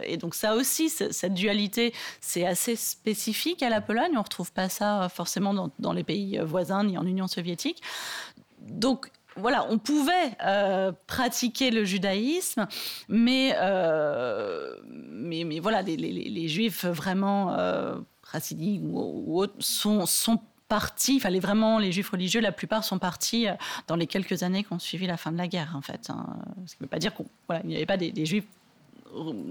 et donc ça aussi, cette dualité, c'est assez spécifique à la Pologne. On retrouve pas ça forcément dans, les pays voisins ni en Union soviétique. Donc voilà, on pouvait euh, pratiquer le judaïsme, mais, euh, mais, voilà, les, juifs vraiment euh, ou, autres sont, sont partis, fallait vraiment, les juifs religieux, la plupart sont partis euh, dans les quelques années qui ont suivi la fin de la guerre, en fait. Hein. Ce qui ne veut pas dire qu'il n'y avait pas des, des juifs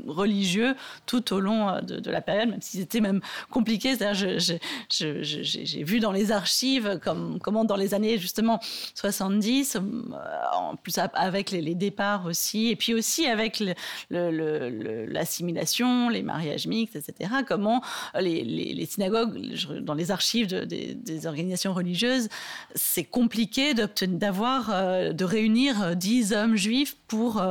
religieux tout au long euh, de, la période, même s'ils étaient même compliqués. J'ai vu dans les archives comme, comment dans les années justement 70, euh, en plus avec les, départs aussi, et puis aussi avec l'assimilation, les mariages mixtes, etc., comment les, synagogues, dans les archives des, organisations religieuses, c'est compliqué d'avoir, euh, de réunir 10 hommes juifs pour,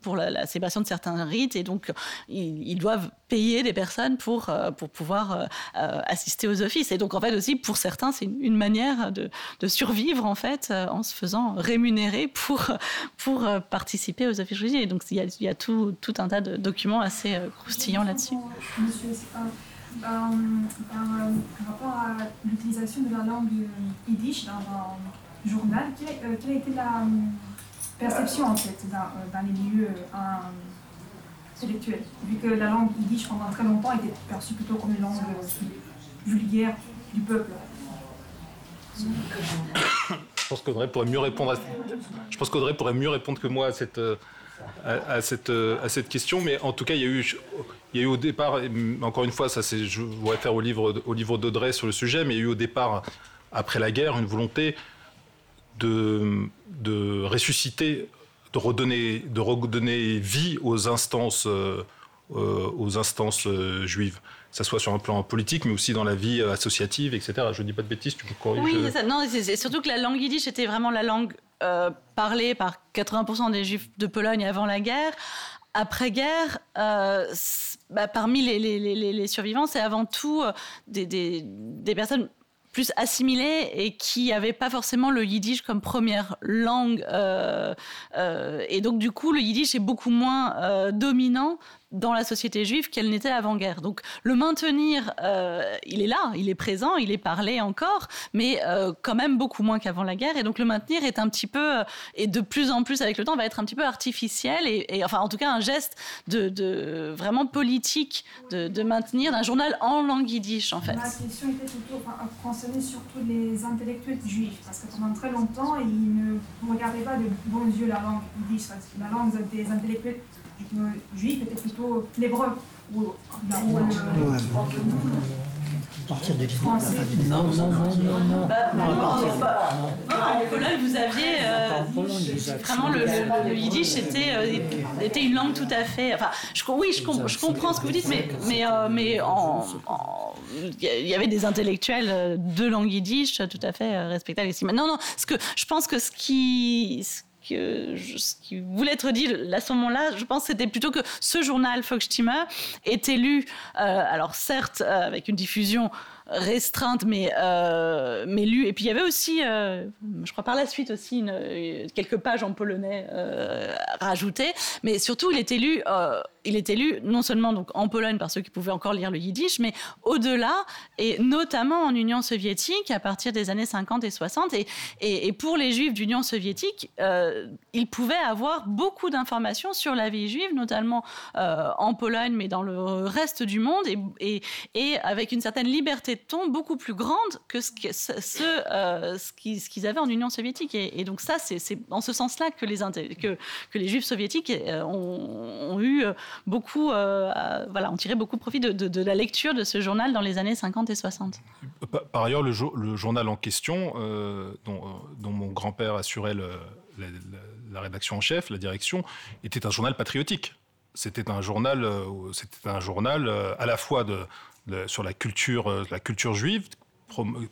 pour la, la célébration de certains rite et donc ils, doivent payer des personnes pour, euh, pour pouvoir euh, euh, assister aux offices. Et donc en fait aussi pour certains c'est une, manière de, survivre en fait en se faisant rémunérer pour, pour participer aux offices religieux. Et donc il y a, tout, un tas de documents assez croustillants là-dessus. par rapport à l'utilisation de la langue yiddish dans un journal, quelle, a été la perception en fait dans, dans les milieux vu que la langue yiddish pendant très longtemps était perçue plutôt comme une langue vulgaire du peuple. Je pense qu'Audrey pourrait mieux répondre. À... Que moi à cette, à, cette, question, mais en tout cas, il y a eu, au départ, encore une fois, ça je voudrais faire au livre, au livre d'Audrey sur le sujet, mais il y a eu au départ, après la guerre, une volonté de ressusciter de redonner, de redonner vie aux instances, euh, euh, aux instances euh, juives que ce soit sur un plan politique, mais aussi dans la vie associative, etc. Je ne dis pas de bêtises, tu peux corriger. Oui. Non, c'est surtout que la langue yiddish était vraiment la langue parlée par 80% des juifs de Pologne avant la guerre. Après-guerre, bah, parmi les, survivants, c'est avant tout des, des personnes plus assimilés et qui n'avaient pas forcément le yiddish comme première langue. Euh, euh, et donc, du coup, le yiddish est beaucoup moins euh, dominant dans la société juive qu'elle n'était avant-guerre. Donc le maintenir, euh, il est là, il est présent, il est parlé encore, mais euh, quand même beaucoup moins qu'avant la guerre. Et donc le maintenir est un petit peu, euh, et de plus en plus avec le temps, va être un petit peu artificiel, et, enfin en tout cas un geste de, vraiment politique de, maintenir un journal en langue yiddish en fait. Ma question était plutôt concernée surtout les intellectuels juifs, parce que pendant très longtemps, ils ne regardaient pas de bons yeux la langue yiddish, la langue des intellectuels juif était plutôt l'hébreu. Ou, là où, euh, à partir de Non, non, non, non, non. Bah, non, en Pologne, vous aviez euh, vraiment le, le, yiddish était, euh, était une langue tout à fait. Enfin, je, oui, je, je comprends ce que vous dites, mais, mais, euh, mais en, il y avait des intellectuels de langue yiddish tout à fait respectables ici. Non, non, ce que, je pense que ce qui, ce qui voulait être dit à ce moment-là, je pense c'était plutôt que ce journal Volksstimme était lu, euh, alors certes euh, avec une diffusion restreinte, mais, euh, mais lue. Et puis il y avait aussi, euh, je crois par la suite aussi, une, quelques pages en polonais euh, rajoutées. Mais surtout, il était lu, euh, il était lu non seulement donc en Pologne par ceux qui pouvaient encore lire le yiddish, mais au-delà, et notamment en Union soviétique à partir des années 50 et 60. Et, pour les juifs d'Union soviétique, euh, ils pouvaient avoir beaucoup d'informations sur la vie juive, notamment en Pologne, mais dans le reste du monde, et, avec une certaine liberté ton beaucoup plus grande que ce, euh, qu'ils avaient en Union soviétique. Et, donc ça, c'est en ce sens-là que les, juifs soviétiques euh, ont, eu, beaucoup, voilà, ont tiré beaucoup profit de, la lecture de ce journal dans les années 50 et 60. Par, ailleurs, le, journal en question, dont, dont, mon grand-père assurait la rédaction en chef, la direction, était un journal patriotique. C'était un journal, c'était un journal à la fois de, sur la culture, la culture juive,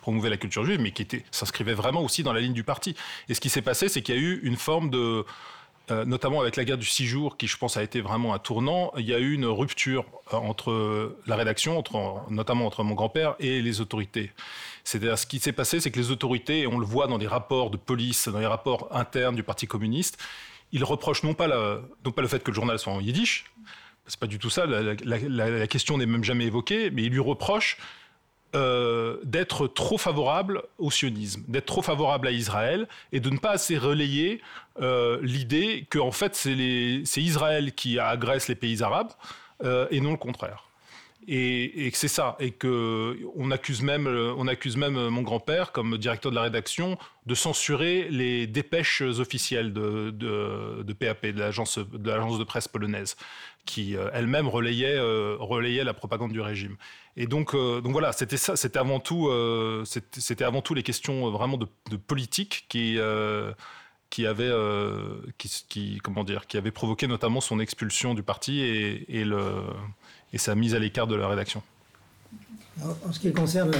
promouvait la culture juive, mais qui s'inscrivait vraiment aussi dans la ligne du parti. Et ce qui s'est passé, c'est qu'il y a eu une forme de, euh, notamment avec la guerre du six jours, qui je pense a été vraiment un tournant, il y a eu une rupture euh, entre la rédaction, entre, notamment entre mon grand-père et les autorités. C'est-à-dire, ce qui s'est passé, c'est que les autorités, et on le voit dans les rapports de police, dans les rapports internes du Parti communiste, ils reprochent non pas, non pas le fait que le journal soit en yiddish, c'est pas du tout ça, la, la question n'est même jamais évoquée, mais ils lui reprochent euh, d'être trop favorable au sionisme, d'être trop favorable à Israël et de ne pas assez relayer euh, l'idée que en fait c'est Israël qui agresse les pays arabes euh, et non le contraire. Et, c'est ça, et que on accuse même, on accuse même mon grand-père comme directeur de la rédaction de censurer les dépêches officielles de, de, PAP, de l'agence de presse polonaise, qui elle-même relayait la propagande du régime. Et donc, euh, donc voilà, c'était ça, c'était avant tout, euh, c'était avant tout les questions euh, vraiment de, politique qui qui avait, qui, comment dire, qui avait provoqué notamment son expulsion du parti et, le, et sa mise à l'écart de la rédaction. En ce qui concerne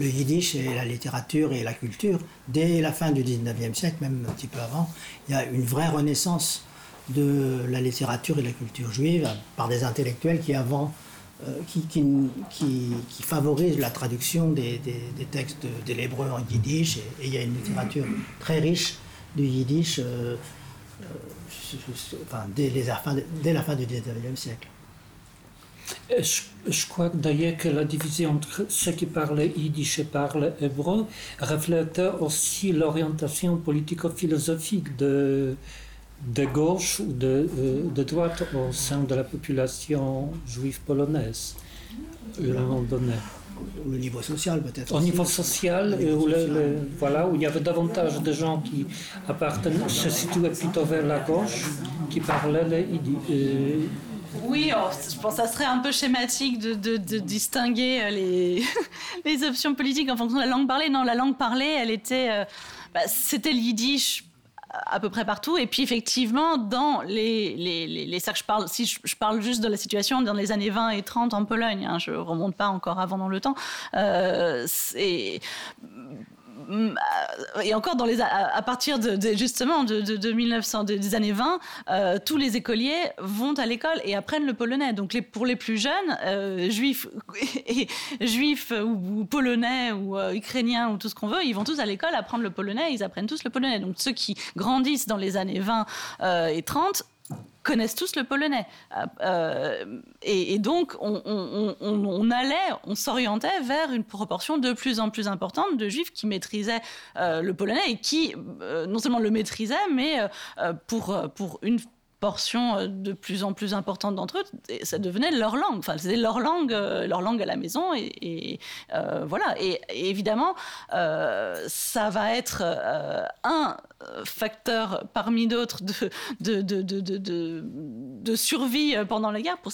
le, yiddish et la littérature et la culture, dès la fin du 19e siècle, même un petit peu avant, il y a une vraie renaissance de la littérature et de la culture juive par des intellectuels qui avant euh, qui, favorise la traduction des, textes de, l'hébreu en yiddish. Et, il y a une littérature très riche du yiddish euh, euh, dès, la fin du 19e siècle. Je, je, crois d'ailleurs que la division entre ceux qui parlent yiddish et parlent hébreu reflète aussi l'orientation politico-philosophique de, de gauche ou de, euh, de, droite au sein de la population juive polonaise, à un moment donné. Au niveau social peut-être. Au niveau social, où, le, voilà, où il y avait davantage de gens qui appartenaient, se situaient plutôt vers la gauche, qui parlaient les, euh, oui, oh, je pense que ça serait un peu schématique de, de, distinguer euh, les, les options politiques en fonction de la langue parlée. Non, la langue parlée, elle était, bah, c'était le yiddish à peu près partout. Et puis effectivement, dans les, les, les, je parle, si je, parle juste de la situation dans les années 20 et 30 en Pologne, hein, je remonte pas encore avant dans le temps, euh, c'est et encore à, partir justement de, de, 1900, des années 20, euh, tous les écoliers vont à l'école et apprennent le polonais. Donc pour les plus jeunes, euh, juifs ou, polonais ou ukrainiens ou tout ce qu'on veut, ils vont tous à l'école apprendre le polonais, ils apprennent tous le polonais. Donc ceux qui grandissent dans les années 20 et 30 connaissent tous le polonais. Euh, euh, et, donc, on, allait, on s'orientait vers une proportion de plus en plus importante de juifs qui maîtrisaient euh, le polonais et qui non seulement le maîtrisaient, mais pour, pour une portion euh, de plus en plus importante d'entre eux, ça devenait leur langue. Enfin, c'était leur langue, euh, leur langue à la maison. Et, euh, voilà. Et, évidemment, ça va être un facteur parmi d'autres de survie pendant la guerre pour,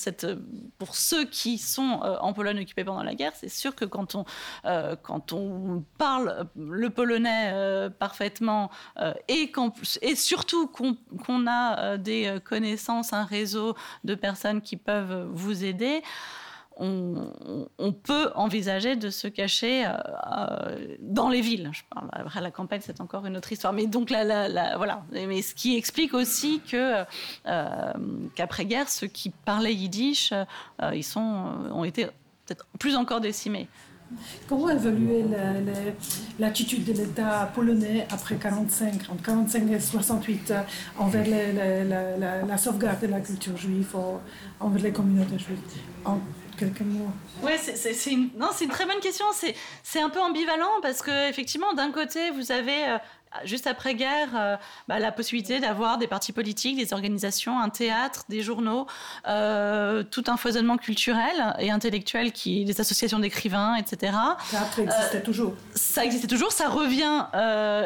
ceux qui sont en Pologne occupés pendant la guerre. C'est sûr que quand on, parle le polonais parfaitement et surtout qu'on a des connaissance, un réseau de personnes qui peuvent vous aider, on, peut envisager de se cacher euh, euh, dans les villes. Je parle, après, la campagne, c'est encore une autre histoire. Mais donc, là, voilà. Mais ce qui explique aussi que euh, qu'après-guerre, ceux qui parlaient yiddish, ils sont, ont été peut-être plus encore décimés. Comment évoluer l'attitude de l'État polonais après 45, entre 45 et 68, envers la, sauvegarde de la culture juive, envers les communautés juives? En quelques mots. Oui, c'est une, une très bonne question. C'est un peu ambivalent parce que effectivement, d'un côté, vous avez euh, juste après-guerre, euh, bah, la possibilité d'avoir des partis politiques, des organisations, un théâtre, des journaux, euh, tout un foisonnement culturel et intellectuel, qui, des associations d'écrivains, etc. Ça existait toujours. Ça existait toujours, ça revient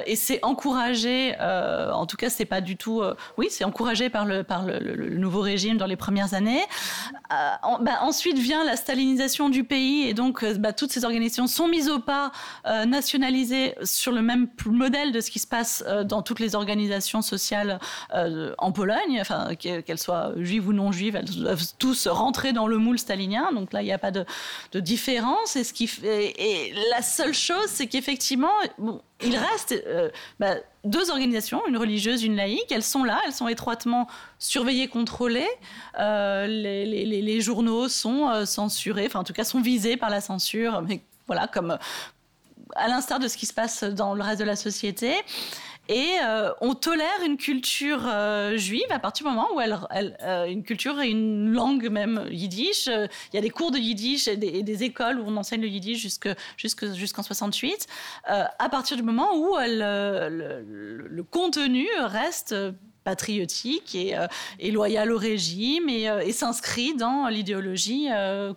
et c'est encouragé. en tout cas, c'est pas du tout. oui, c'est encouragé par le par le, nouveau régime dans les premières années. Bah, ensuite vient la stalinisation du pays et donc bah, toutes ces organisations sont mises au pas, nationalisées sur le même modèle de ce qui se passe euh, dans toutes les organisations sociales euh, en Pologne, enfin, qu'elles soient juives ou non juives, elles doivent tous rentrer dans le moule stalinien. Donc là, il n'y a pas de, différence. Et, ce qui, et, la seule chose, c'est qu'effectivement, il reste euh, bah, deux organisations, une religieuse, une laïque. Elles sont là, elles sont étroitement surveillées, contrôlées. les, les, journaux sont censurés, enfin en tout cas sont visés par la censure, mais voilà, comme, à l'instar de ce qui se passe dans le reste de la société. Et euh, on tolère une culture euh, juive à partir du moment où elle, euh, une culture et une langue même yiddish. Il y a des cours de yiddish et des, écoles où on enseigne le yiddish jusqu'en jusqu 68. à partir du moment où le, contenu reste patriotique et, et, loyal au régime et, et s'inscrit dans l'idéologie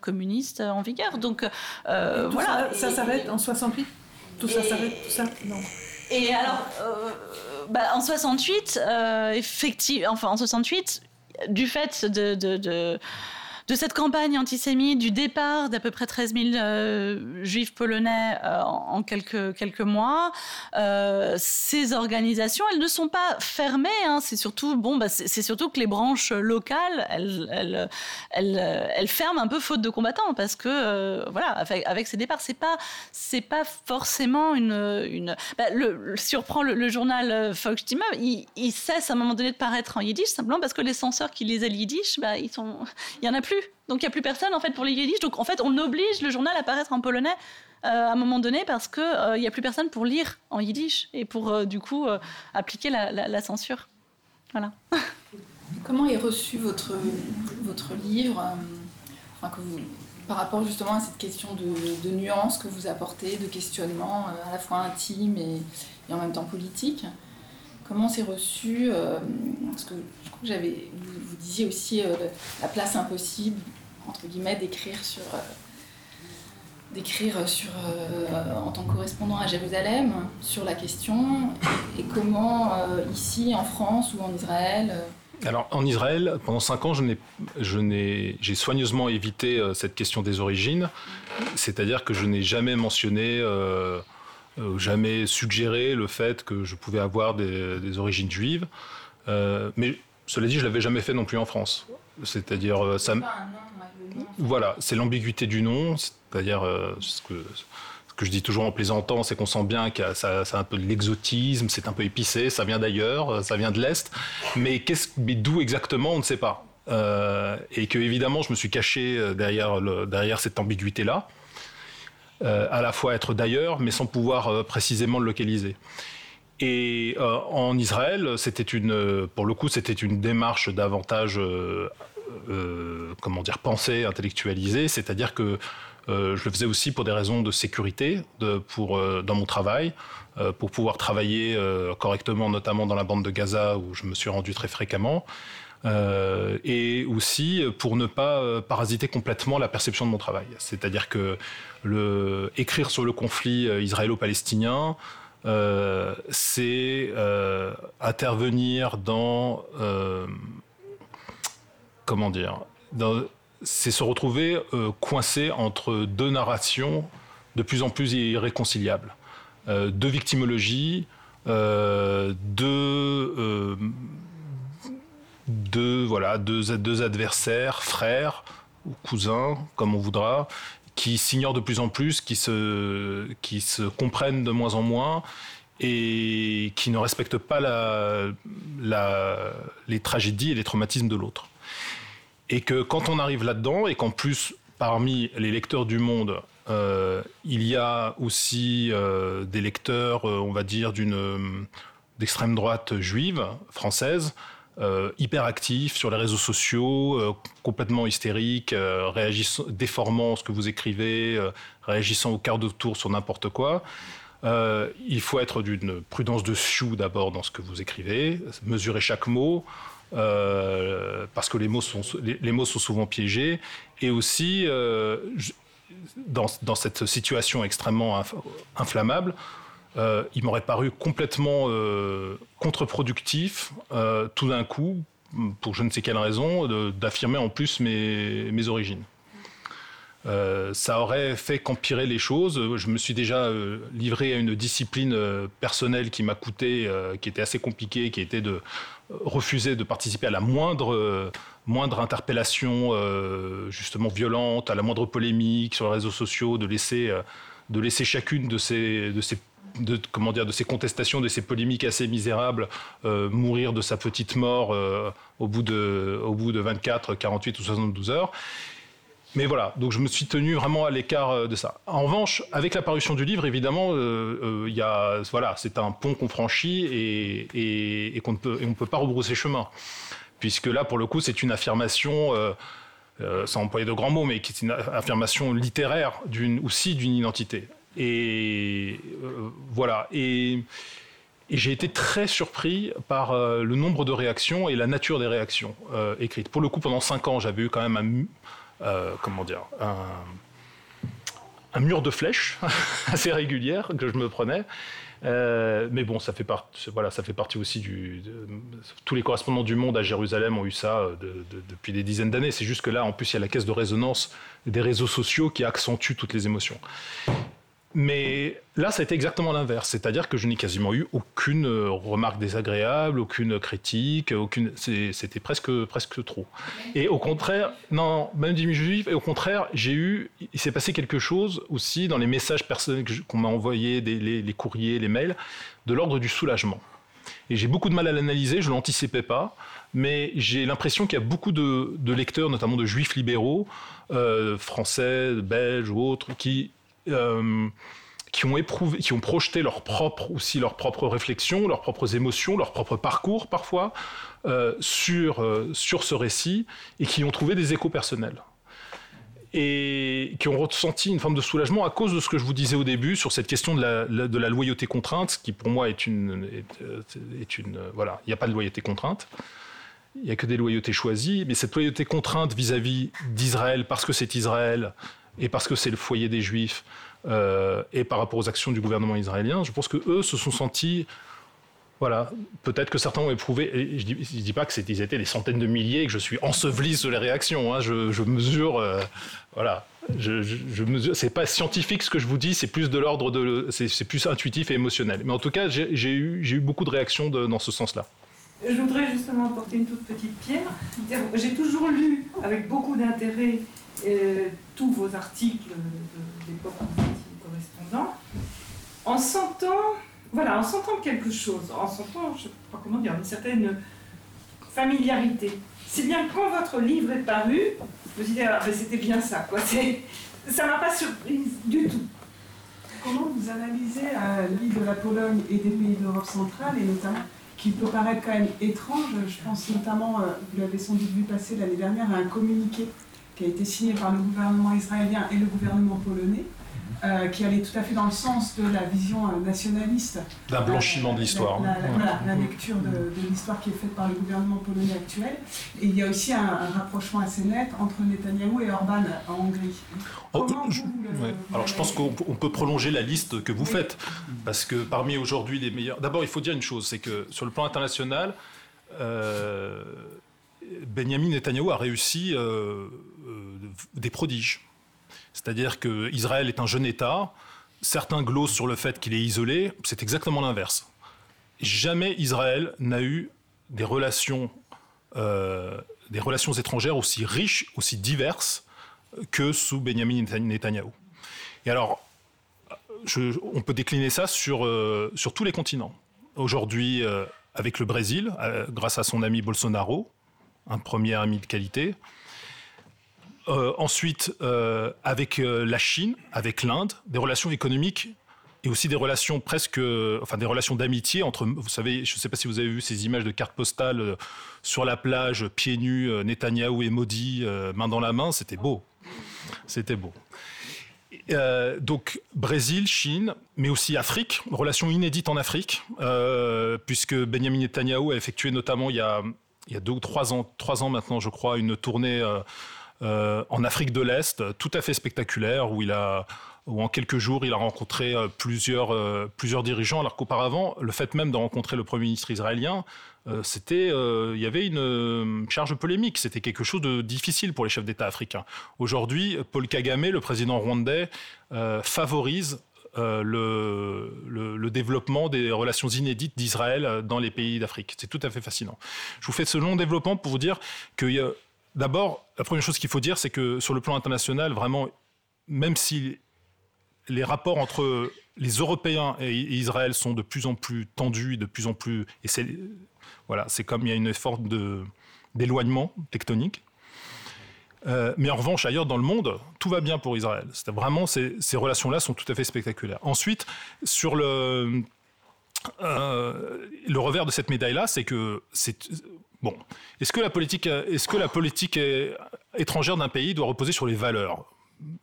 communiste en vigueur. Donc voilà. Ça, ça s'arrête en 68 tout ça s'arrête, tout ça Non. Et alors, euh, bah, en 68, euh, effectivement, enfin en 68, du fait de, de de cette campagne antisémite, du départ d'à peu près 13 000 euh, juifs polonais euh, en, quelques, mois, euh, ces organisations, elles ne sont pas fermées. Hein. c'est surtout, bon, bah, c'est surtout que les branches locales, elles, ferment un peu faute de combattants parce que, voilà, avec, ces départs, c'est pas, c'est pas forcément une. une bah, le, journal Volksstimme, il, il, cesse à un moment donné de paraître en yiddish simplement parce que les censeurs qui lisaient le yiddish, bah, il y en a plus donc il n'y a plus personne en fait pour les yiddish. Donc en fait, on oblige le journal à paraître en polonais euh, à un moment donné parce qu'il euh, n'y a plus personne pour lire en yiddish et pour euh, du coup appliquer la, censure. Voilà. Comment est reçu votre, votre livre par rapport justement à cette question de, de nuance que vous apportez, de questionnement à la fois intime et, et en même temps politique Comment c'est reçu Parce que j'avais, vous, disiez aussi euh, la place impossible, entre guillemets, d'écrire sur, euh, d'écrire sur, euh, en tant que correspondant à Jérusalem sur la question, et comment ici, en France ou en Israël alors en Israël, pendant cinq ans, j'ai soigneusement évité cette question des origines, c'est-à-dire que je n'ai jamais mentionné, jamais suggéré le fait que je pouvais avoir des, des origines juives. mais cela dit, je l'avais jamais fait non plus en France. C'est-à-dire, euh, ça. Voilà, c'est l'ambiguïté du nom. C'est-à-dire, euh, ce que, ce que je dis toujours en plaisantant, c'est qu'on sent bien que ça, c'est un peu de l'exotisme, c'est un peu épicé, ça vient d'ailleurs, euh, ça vient de l'Est. Mais, d'où exactement, on ne sait pas. et que, évidemment, je me suis caché derrière, le, derrière cette ambiguïté-là. À la fois être d'ailleurs, mais sans pouvoir précisément le localiser. Et euh, en Israël, c'était une, pour le coup, c'était une démarche davantage, euh, euh, comment dire, pensée, intellectualisée. C'est-à-dire que je le faisais aussi pour des raisons de sécurité, dans mon travail, pour pouvoir travailler correctement, notamment dans la bande de Gaza où je me suis rendu très fréquemment. Et aussi pour ne pas parasiter complètement la perception de mon travail. C'est-à-dire que écrire sur le conflit israélo-palestinien, euh, c'est euh, intervenir dans euh, comment dire c'est se retrouver coincé entre deux narrations de plus en plus irréconciliables, deux victimologies, deux, deux, voilà, deux, deux adversaires, frères ou cousins, comme on voudra, qui s'ignorent de plus en plus, qui se, qui se comprennent de moins en moins et qui ne respectent pas la, la, les tragédies et les traumatismes de l'autre. Et que quand on arrive là-dedans, et qu'en plus, parmi les lecteurs du monde, euh, il y a aussi euh, des lecteurs, euh, on va dire, d'une d'extrême droite juive, française, euh, sur les réseaux sociaux, euh, complètement hystérique, euh, réagissant, déformant ce que vous écrivez, réagissant au quart de tour sur n'importe quoi. il faut être d'une prudence de sioux d'abord dans ce que vous écrivez, mesurer chaque mot, parce que les mots, sont, les, mots sont souvent piégés, et aussi, dans, dans, cette situation extrêmement inflammable, euh, il m'aurait paru complètement euh, contre-productif, euh, tout d'un coup, pour je ne sais quelle raison, d'affirmer en plus mes, origines. ça aurait fait qu'empirer les choses. Je me suis déjà livré à une discipline personnelle qui m'a coûté, qui était assez compliquée, qui était de refuser de participer à la moindre, moindre interpellation justement violente, à la moindre polémique sur les réseaux sociaux, de laisser, de laisser chacune de ces, de ces de, comment dire, de ces contestations, de ces polémiques assez misérables, euh, mourir de sa petite mort euh, au, bout de, au bout de 24, 48 ou 72 heures. Mais voilà, donc je me suis tenu vraiment à l'écart euh, de ça. En revanche, avec la parution du livre, évidemment, il y a, voilà, c'est un pont qu'on franchit et, et, qu'on ne peut, peut pas rebrousser chemin. Puisque là, pour le coup, c'est une affirmation, sans employer de grands mots, mais qui est une affirmation littéraire d'une, aussi d'une identité. Et euh, voilà. Et, j'ai été très surpris par euh, le nombre de réactions et la nature des réactions euh, écrites. Pour le coup, pendant cinq ans, j'avais eu quand même un, comment dire, un, mur de flèches assez régulière que je me prenais. mais bon, ça fait, partie aussi du. tous les correspondants du monde à Jérusalem ont eu ça depuis des dizaines d'années. C'est juste que là, en plus, il y a la caisse de résonance des réseaux sociaux qui accentue toutes les émotions. Mais là, ça a été exactement l'inverse. C'est-à-dire que je n'ai quasiment eu aucune euh, remarque désagréable, aucune critique, aucune. C'était presque, presque trop. Et au contraire, non, même juif, et au contraire, j'ai eu. Il s'est passé quelque chose aussi dans les messages personnels qu'on m'a envoyés, les, courriers, les mails, de l'ordre du soulagement. Et j'ai beaucoup de mal à l'analyser, je ne l'anticipais pas, mais j'ai l'impression qu'il y a beaucoup de, lecteurs, notamment de juifs libéraux, euh, français, belges ou autres, qui euh, qui ont éprouvé, qui ont projeté leur propre aussi leurs propres réflexions, leurs propres émotions, leur propre parcours parfois euh, sur euh, sur ce récit et qui ont trouvé des échos personnels. Et qui ont ressenti une forme de soulagement à cause de ce que je vous disais au début sur cette question de la, de la loyauté contrainte, qui pour moi est une, est, une voilà, il n'y a pas de loyauté contrainte, il n'y a que des loyautés choisies, mais cette loyauté contrainte vis-à-vis d'Israël parce que c'est Israël, et parce que c'est le foyer des Juifs, euh, et par rapport aux actions du gouvernement israélien, je pense que eux se sont sentis voilà, peut-être que certains ont éprouvé, et je ne dis, pas que ils étaient des centaines de milliers, que je suis enseveli sur les réactions, hein, je, mesure, euh, voilà, je, je, mesure, c'est pas scientifique ce que je vous dis, c'est plus de l'ordre de, c'est plus intuitif et émotionnel. Mais en tout cas, j'ai eu, beaucoup de réactions dans ce sens-là. Je voudrais justement apporter une toute petite pierre. J'ai toujours lu avec beaucoup d'intérêt tous vos articles d'époque correspondant, en sentant, voilà, en sentant quelque chose, en sentant, je ne sais pas comment dire, une certaine familiarité. C'est bien quand votre livre est paru, je me suis dit, ah, ben, c'était bien ça, quoi. Ça m'a pas surprise du tout. Comment vous analysez euh, l'île de la Pologne et des pays d'Europe centrale, et notamment, qui peut paraître quand même étrange, je pense notamment, euh, vous l'avez sans doute vu passer l'année dernière, à un communiqué qui a été signé par le gouvernement israélien et le gouvernement polonais, euh, qui allait tout à fait dans le sens de la vision euh, nationaliste. D'un blanchiment de l'histoire. La, voilà, la lecture de, l'histoire qui est faite par le gouvernement polonais actuel. Et il y a aussi un, rapprochement assez net entre Netanyahou et Orban en Hongrie. Oh, je, Alors je pense qu'on peut prolonger la liste que vous faites, parce que parmi aujourd'hui les meilleurs... D'abord, il faut dire une chose, c'est que sur le plan international, euh, Benjamin Netanyahu a réussi euh, euh, des prodiges. C'est-à-dire qu'Israël est un jeune État. Certains glosent sur le fait qu'il est isolé. C'est exactement l'inverse. Jamais Israël n'a eu des relations, euh, des relations étrangères aussi riches, aussi diverses que sous Benjamin Netanyahu. Et alors, on peut décliner ça sur, sur tous les continents. Aujourd'hui, avec le Brésil, grâce à son ami Bolsonaro, un premier ami de qualité. Euh, ensuite, euh, avec euh, la Chine, avec l'Inde, des relations économiques et aussi des relations presque, enfin des relations d'amitié entre, vous savez, je ne sais pas si vous avez vu ces images de cartes postales sur la plage, pieds nus, Netanyahou et Modi, main dans la main, c'était beau, c'était beau. Donc Brésil, Chine, mais aussi Afrique, relation inédite en Afrique, puisque Benjamin Netanyahu a effectué notamment il y a, il y a deux ou trois ans, trois ans maintenant, je crois, une tournée en Afrique de l'Est, tout à fait spectaculaire, où en quelques jours, il a rencontré plusieurs, plusieurs dirigeants, alors qu'auparavant, le fait même de rencontrer le Premier ministre israélien, c'était, il y avait une charge polémique, c'était quelque chose de difficile pour les chefs d'État africains. Aujourd'hui, Paul Kagame, le président rwandais, favorise le, développement des relations inédites d'Israël dans les pays d'Afrique. C'est tout à fait fascinant. Je vous fais ce long développement pour vous dire que d'abord, la première chose qu'il faut dire, c'est que sur le plan international, vraiment, même si les rapports entre les Européens et Israël sont de plus en plus tendus, de plus en plus, et c'est voilà, c'est comme il y a une forme d'éloignement tectonique. Euh, mais en revanche, ailleurs dans le monde, tout va bien pour Israël. Vraiment, ces, relations-là sont tout à fait spectaculaires. Ensuite, sur le, euh, revers de cette médaille-là, c'est que c'est bon. Est-ce que la politique, est-ce que la politique étrangère d'un pays doit reposer sur les valeurs?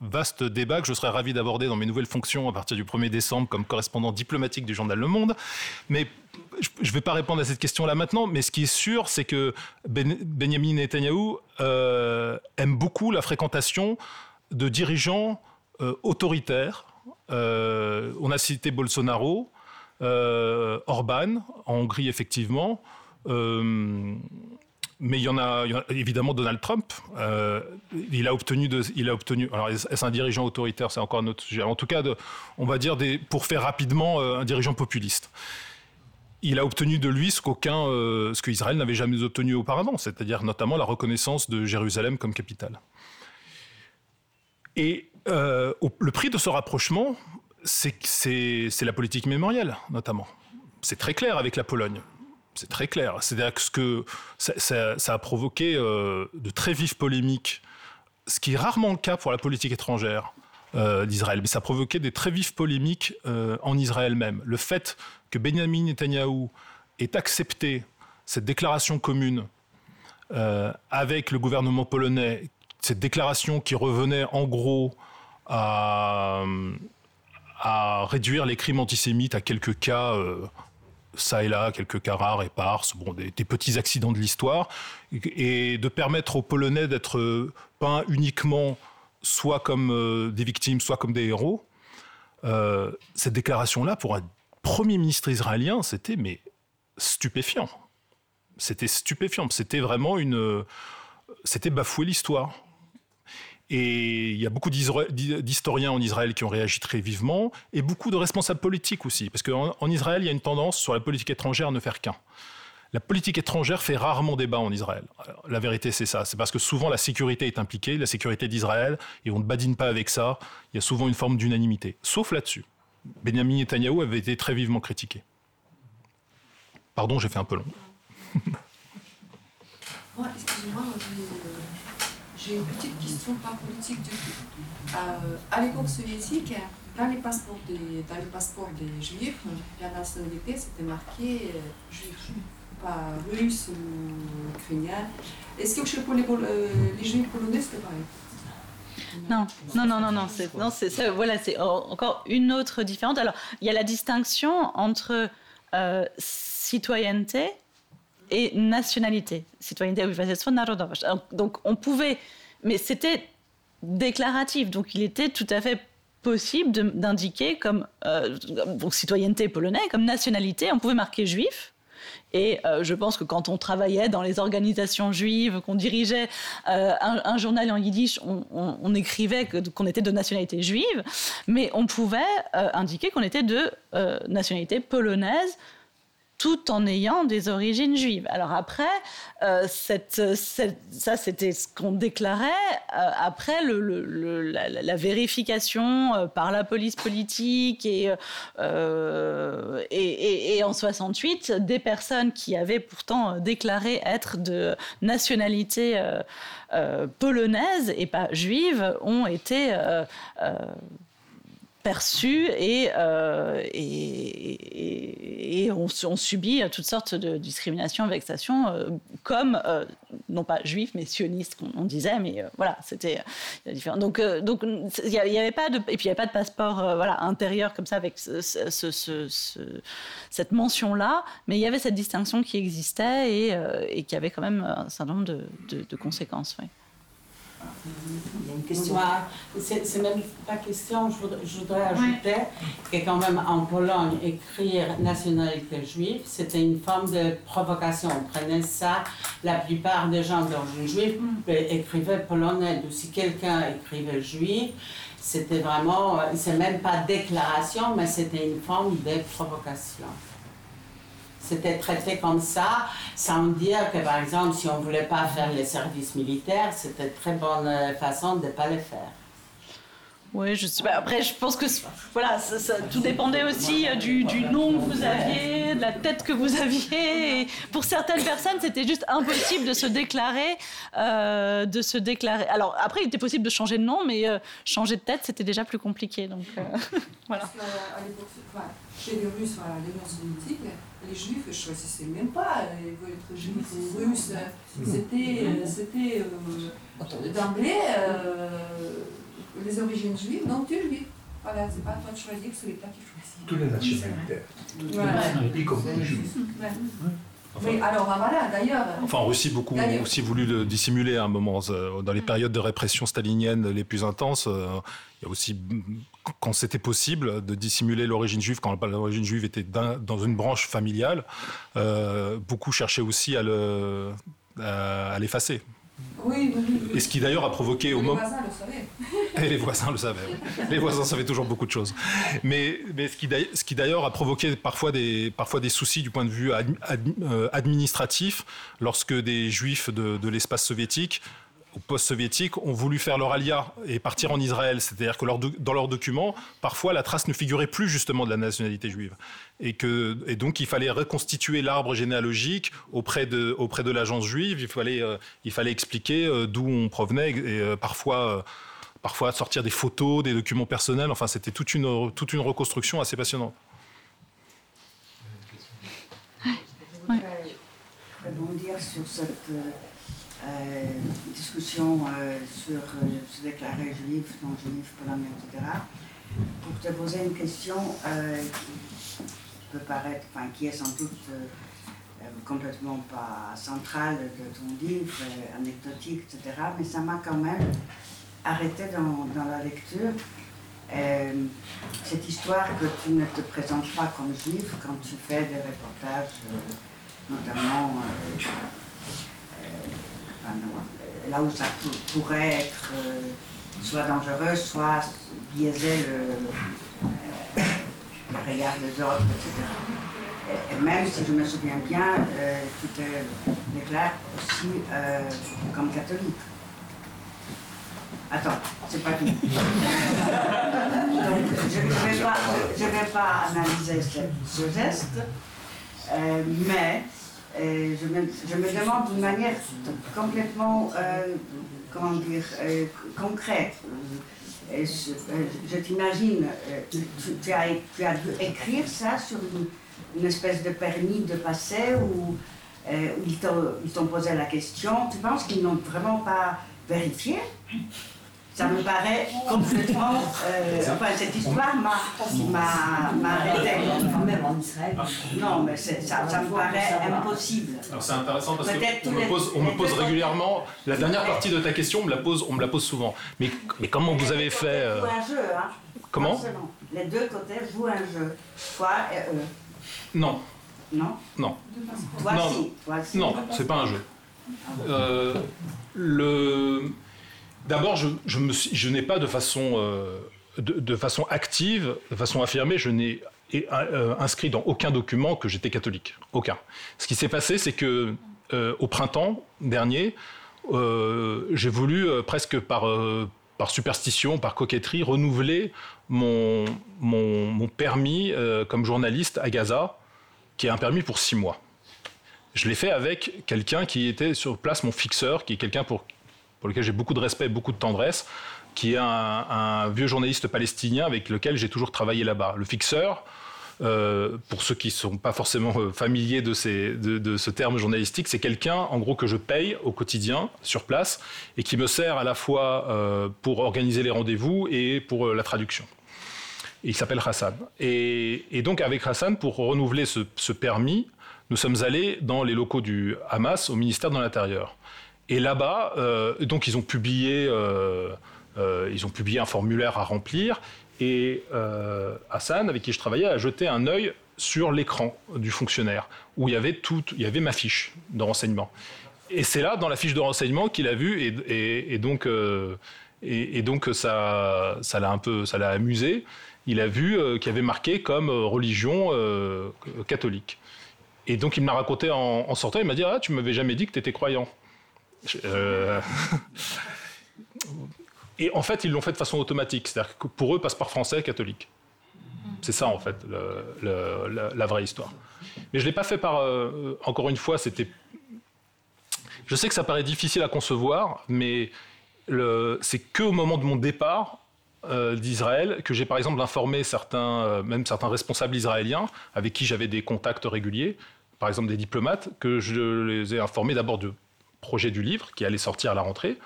Vaste débat que je serais ravi d'aborder dans mes nouvelles fonctions à partir du 1er décembre comme correspondant diplomatique du journal Le Monde. Mais je ne vais pas répondre à cette question-là maintenant, mais ce qui est sûr, c'est que ben, Benjamin Netanyahu euh, aime beaucoup la fréquentation de dirigeants euh, autoritaires. Euh, on a cité Bolsonaro, Orban, en Hongrie effectivement mais il y en a, évidemment Donald Trump. Euh, il a obtenu, il a obtenu. Alors est-ce un dirigeant autoritaire? C'est encore un autre sujet. En tout cas, on va dire pour faire rapidement euh, un dirigeant populiste. Il a obtenu de lui ce qu'aucun, euh, ce qu'Israël n'avait jamais obtenu auparavant, c'est-à-dire notamment la reconnaissance de Jérusalem comme capitale. Et le prix de ce rapprochement, c'est la politique mémorielle, notamment. C'est très clair avec la Pologne. C'est très clair. C'est-à-dire que, ça, a provoqué euh, de très vives polémiques, ce qui est rarement le cas pour la politique étrangère euh, d'Israël. Mais ça a provoqué des très vives polémiques euh, en Israël même. Le fait que Benjamin Netanyahu ait accepté cette déclaration commune avec le gouvernement polonais, cette déclaration qui revenait en gros à réduire les crimes antisémites à quelques cas ça et là, quelques cas rares, éparses, bon, des, petits accidents de l'histoire, et, de permettre aux Polonais d'être euh, peints uniquement soit comme euh, des victimes, soit comme des héros. Euh, cette déclaration-là, pour un premier ministre israélien, c'était mais stupéfiant. C'était stupéfiant. C'était vraiment une, c'était bafouer l'histoire. Et il y a beaucoup d'historiens en Israël qui ont réagi très vivement, et beaucoup de responsables politiques aussi, parce qu'en en Israël, il y a une tendance sur la politique étrangère à ne faire qu'un. La politique étrangère fait rarement débat en Israël. la vérité, c'est ça. C'est parce que souvent la sécurité est impliquée, la sécurité d'Israël, et on ne badine pas avec ça. Il y a souvent une forme d'unanimité. Sauf là-dessus. Benjamin Netanyahu avait été très vivement critiqué. Pardon, j'ai fait un peu long. Excusez-moi, j'ai une petite question, pas politique du tout. Euh, à l'époque soviétique, dans les passeports des, dans les passeports des juifs, la nationalité c'était marqué euh, juif, pas russe ou ukrainien. Est-ce que pour les, euh, les juifs polonais c'était pareil? Non, non, non, non, non, c'est, non, c'est ça, voilà, c'est encore une autre différence. Alors, il y a la distinction entre citoyenneté et nationalité. Citoyenneté Donc on pouvait, mais c'était déclaratif, donc il était tout à fait possible d'indiquer comme euh, citoyenneté polonaise, comme nationalité, on pouvait marquer juif. Et euh, je pense que quand on travaillait dans les organisations juives, qu'on dirigeait euh, un, journal en yiddish, on, écrivait qu'on était de nationalité juive, mais on pouvait indiquer qu'on était de nationalité polonaise tout en ayant des origines juives. Alors après, euh, cette, ça c'était ce qu'on déclarait. Euh, après, la, vérification euh, par la police politique et, et, et, en 68, des personnes qui avaient pourtant déclaré être de nationalité polonaise et pas juive ont été perçus et, euh, et, et, on, subit toutes sortes de discriminations, vexations, euh, comme, euh, non pas juifs, mais sionistes, on, disait, mais voilà, c'était différent. Donc, donc il n'y avait pas de, et puis il avait pas de passeport voilà, intérieur comme ça avec ce, ce, cette mention-là, mais il y avait cette distinction qui existait et, qui avait quand même un certain nombre de, conséquences. Il y a une question. c'est même pas question, je voudrais, ajouter que quand même en Pologne, écrire nationalité juive, c'était une forme de provocation. On prenait ça, la plupart des gens d'origine juive mm. écrivaient polonais. Donc si quelqu'un écrivait juif, c'était vraiment, euh, c'est même pas déclaration, mais c'était une forme de provocation c'était traité comme ça, sans dire que, par exemple, si on ne voulait pas faire les services militaires, c'était une très bonne euh, façon de ne pas le faire. Oui, je sais pas. Après, je pense que voilà, ça, tout dépendait aussi euh, du, du, nom que vous aviez, de la tête que vous aviez. Et pour certaines personnes, c'était juste impossible de se déclarer, euh, de se déclarer. Alors après, il était possible de changer de nom, mais euh, changer de tête, c'était déjà plus compliqué. Donc voilà. à l'époque, chez les Russes, voilà, l'Union soviétique, les Juifs ne choisissaient même pas, ils voulaient être Juifs ou Russes. C'était, c'était d'emblée les origines juives, donc tu es juif. Voilà, c'est pas à toi de choisir, c'est l'État qui choisit. Tous les nationalités. Voilà. Y compris juifs. Mais alors, ah, voilà, d'ailleurs. Enfin, en Russie, beaucoup ont aussi voulu dissimuler à un moment. Euh, dans les périodes de répression stalinienne les plus intenses, euh, il y a aussi, quand c'était possible, de dissimuler l'origine juive, quand l'origine juive était dans une branche familiale, euh, beaucoup cherchaient aussi à l'effacer. Oui, oui, Et ce qui d'ailleurs a provoqué au moment. Les voisins le savaient. Et les voisins le savaient. Les voisins savaient toujours beaucoup de choses. Mais, mais ce qui d'ailleurs a provoqué parfois des, parfois des soucis du point de vue euh, administratif lorsque des juifs de, de l'espace soviétique post-soviétiques ont voulu faire leur alia et partir en Israël. C'est-à-dire que dans leurs documents, parfois, la trace ne figurait plus justement de la nationalité juive. Et, donc, il fallait reconstituer l'arbre généalogique auprès de, auprès de l'agence juive. Il fallait, euh, il fallait expliquer euh, d'où on provenait et euh, parfois, parfois sortir des photos, des documents personnels. Enfin, c'était toute une, toute une reconstruction assez passionnante. Ouais. dire sur cette euh, discussion euh, sur euh, se déclarer juif, non juif, polonais, etc. Pour te poser une question qui peut paraître, enfin, qui est sans doute complètement pas centrale de ton livre, anecdotique, etc. Mais ça m'a quand même arrêté dans, dans la lecture. cette histoire que tu ne te présentes pas comme juif quand tu fais des reportages, notamment là où ça pourrait être euh, soit dangereux, soit biaiser le, regard des autres, etc. Et, même si je me souviens bien, euh, tu te déclares aussi euh, comme catholique. Attends, c'est pas tout. Donc, je ne vais, vais, pas analyser ce geste, mais je, me, je, me, demande d'une manière complètement, euh, comment dire, euh, concrète. Euh, je, t'imagine, tu, as, tu, as, dû écrire ça sur une, espèce de permis de passer où, où ils t'ont posé la question. Tu penses qu'ils n'ont vraiment pas vérifié? Ça me paraît complètement. Euh, enfin, cette histoire m'a arrêté. Même en Israël. Non, mais ça, ça, me paraît impossible. Alors c'est intéressant parce qu'on me pose, on me pose régulièrement. La dernière partie de ta question, on me la pose, on me la pose souvent. Mais, mais comment vous avez fait euh... un jeu, hein. Comment Les deux côtés jouent un jeu. Toi et eux. Non. Non Non. Toi non, si. Toi si. Non, c'est pas un jeu. Euh, le D'abord, je, n'ai pas de façon, euh, de, façon active, de façon affirmée, je n'ai euh, inscrit dans aucun document que j'étais catholique. Aucun. Ce qui s'est passé, c'est que euh, au printemps dernier, j'ai voulu presque par, superstition, par coquetterie, renouveler mon permis comme journaliste à Gaza, qui est un permis pour six mois. Je l'ai fait avec quelqu'un qui était sur place, mon fixeur, qui est quelqu'un pour pour lequel j'ai beaucoup de respect beaucoup de tendresse, qui est un, vieux journaliste palestinien avec lequel j'ai toujours travaillé là-bas. Le fixeur, euh, pour ceux qui ne sont pas forcément euh, familiers de, ce terme journalistique, c'est quelqu'un, en gros, que je paye au quotidien, sur place, et qui me sert à la fois euh, pour organiser les rendez-vous et pour la traduction. il s'appelle Hassan. Et, donc, avec Hassan, pour renouveler ce, permis, nous sommes allés dans les locaux du Hamas, au ministère de l'Intérieur. Et là-bas, donc, ils ont publié... ils ont publié un formulaire à remplir et euh, Hassan, avec qui je travaillais, a jeté un œil sur l'écran du fonctionnaire, où il y avait tout, il y avait ma fiche de renseignement. Et c'est là, dans la fiche de renseignement, qu'il a vu, et, donc, euh, et, donc ça, ça l'a un peu, ça l'a amusé. Il a vu euh, qu'il avait marqué comme religion catholique. Et donc il me l'a raconté en, sortant. Il m'a dit ah tu m'avais jamais dit que tu étais croyant. Et en fait, ils l'ont fait de façon automatique. C'est-à-dire que pour eux, passeport français, catholique. C'est ça, en fait, la, vraie histoire. Mais je ne l'ai pas fait par. Euh, encore une fois, c'était. Je sais que ça paraît difficile à concevoir, mais c'est qu'au moment de mon départ euh, d'Israël que j'ai, par exemple, informé certains, euh, même certains responsables israéliens avec qui j'avais des contacts réguliers, par exemple des diplomates, que je les ai informés d'abord du projet du livre qui allait sortir à la rentrée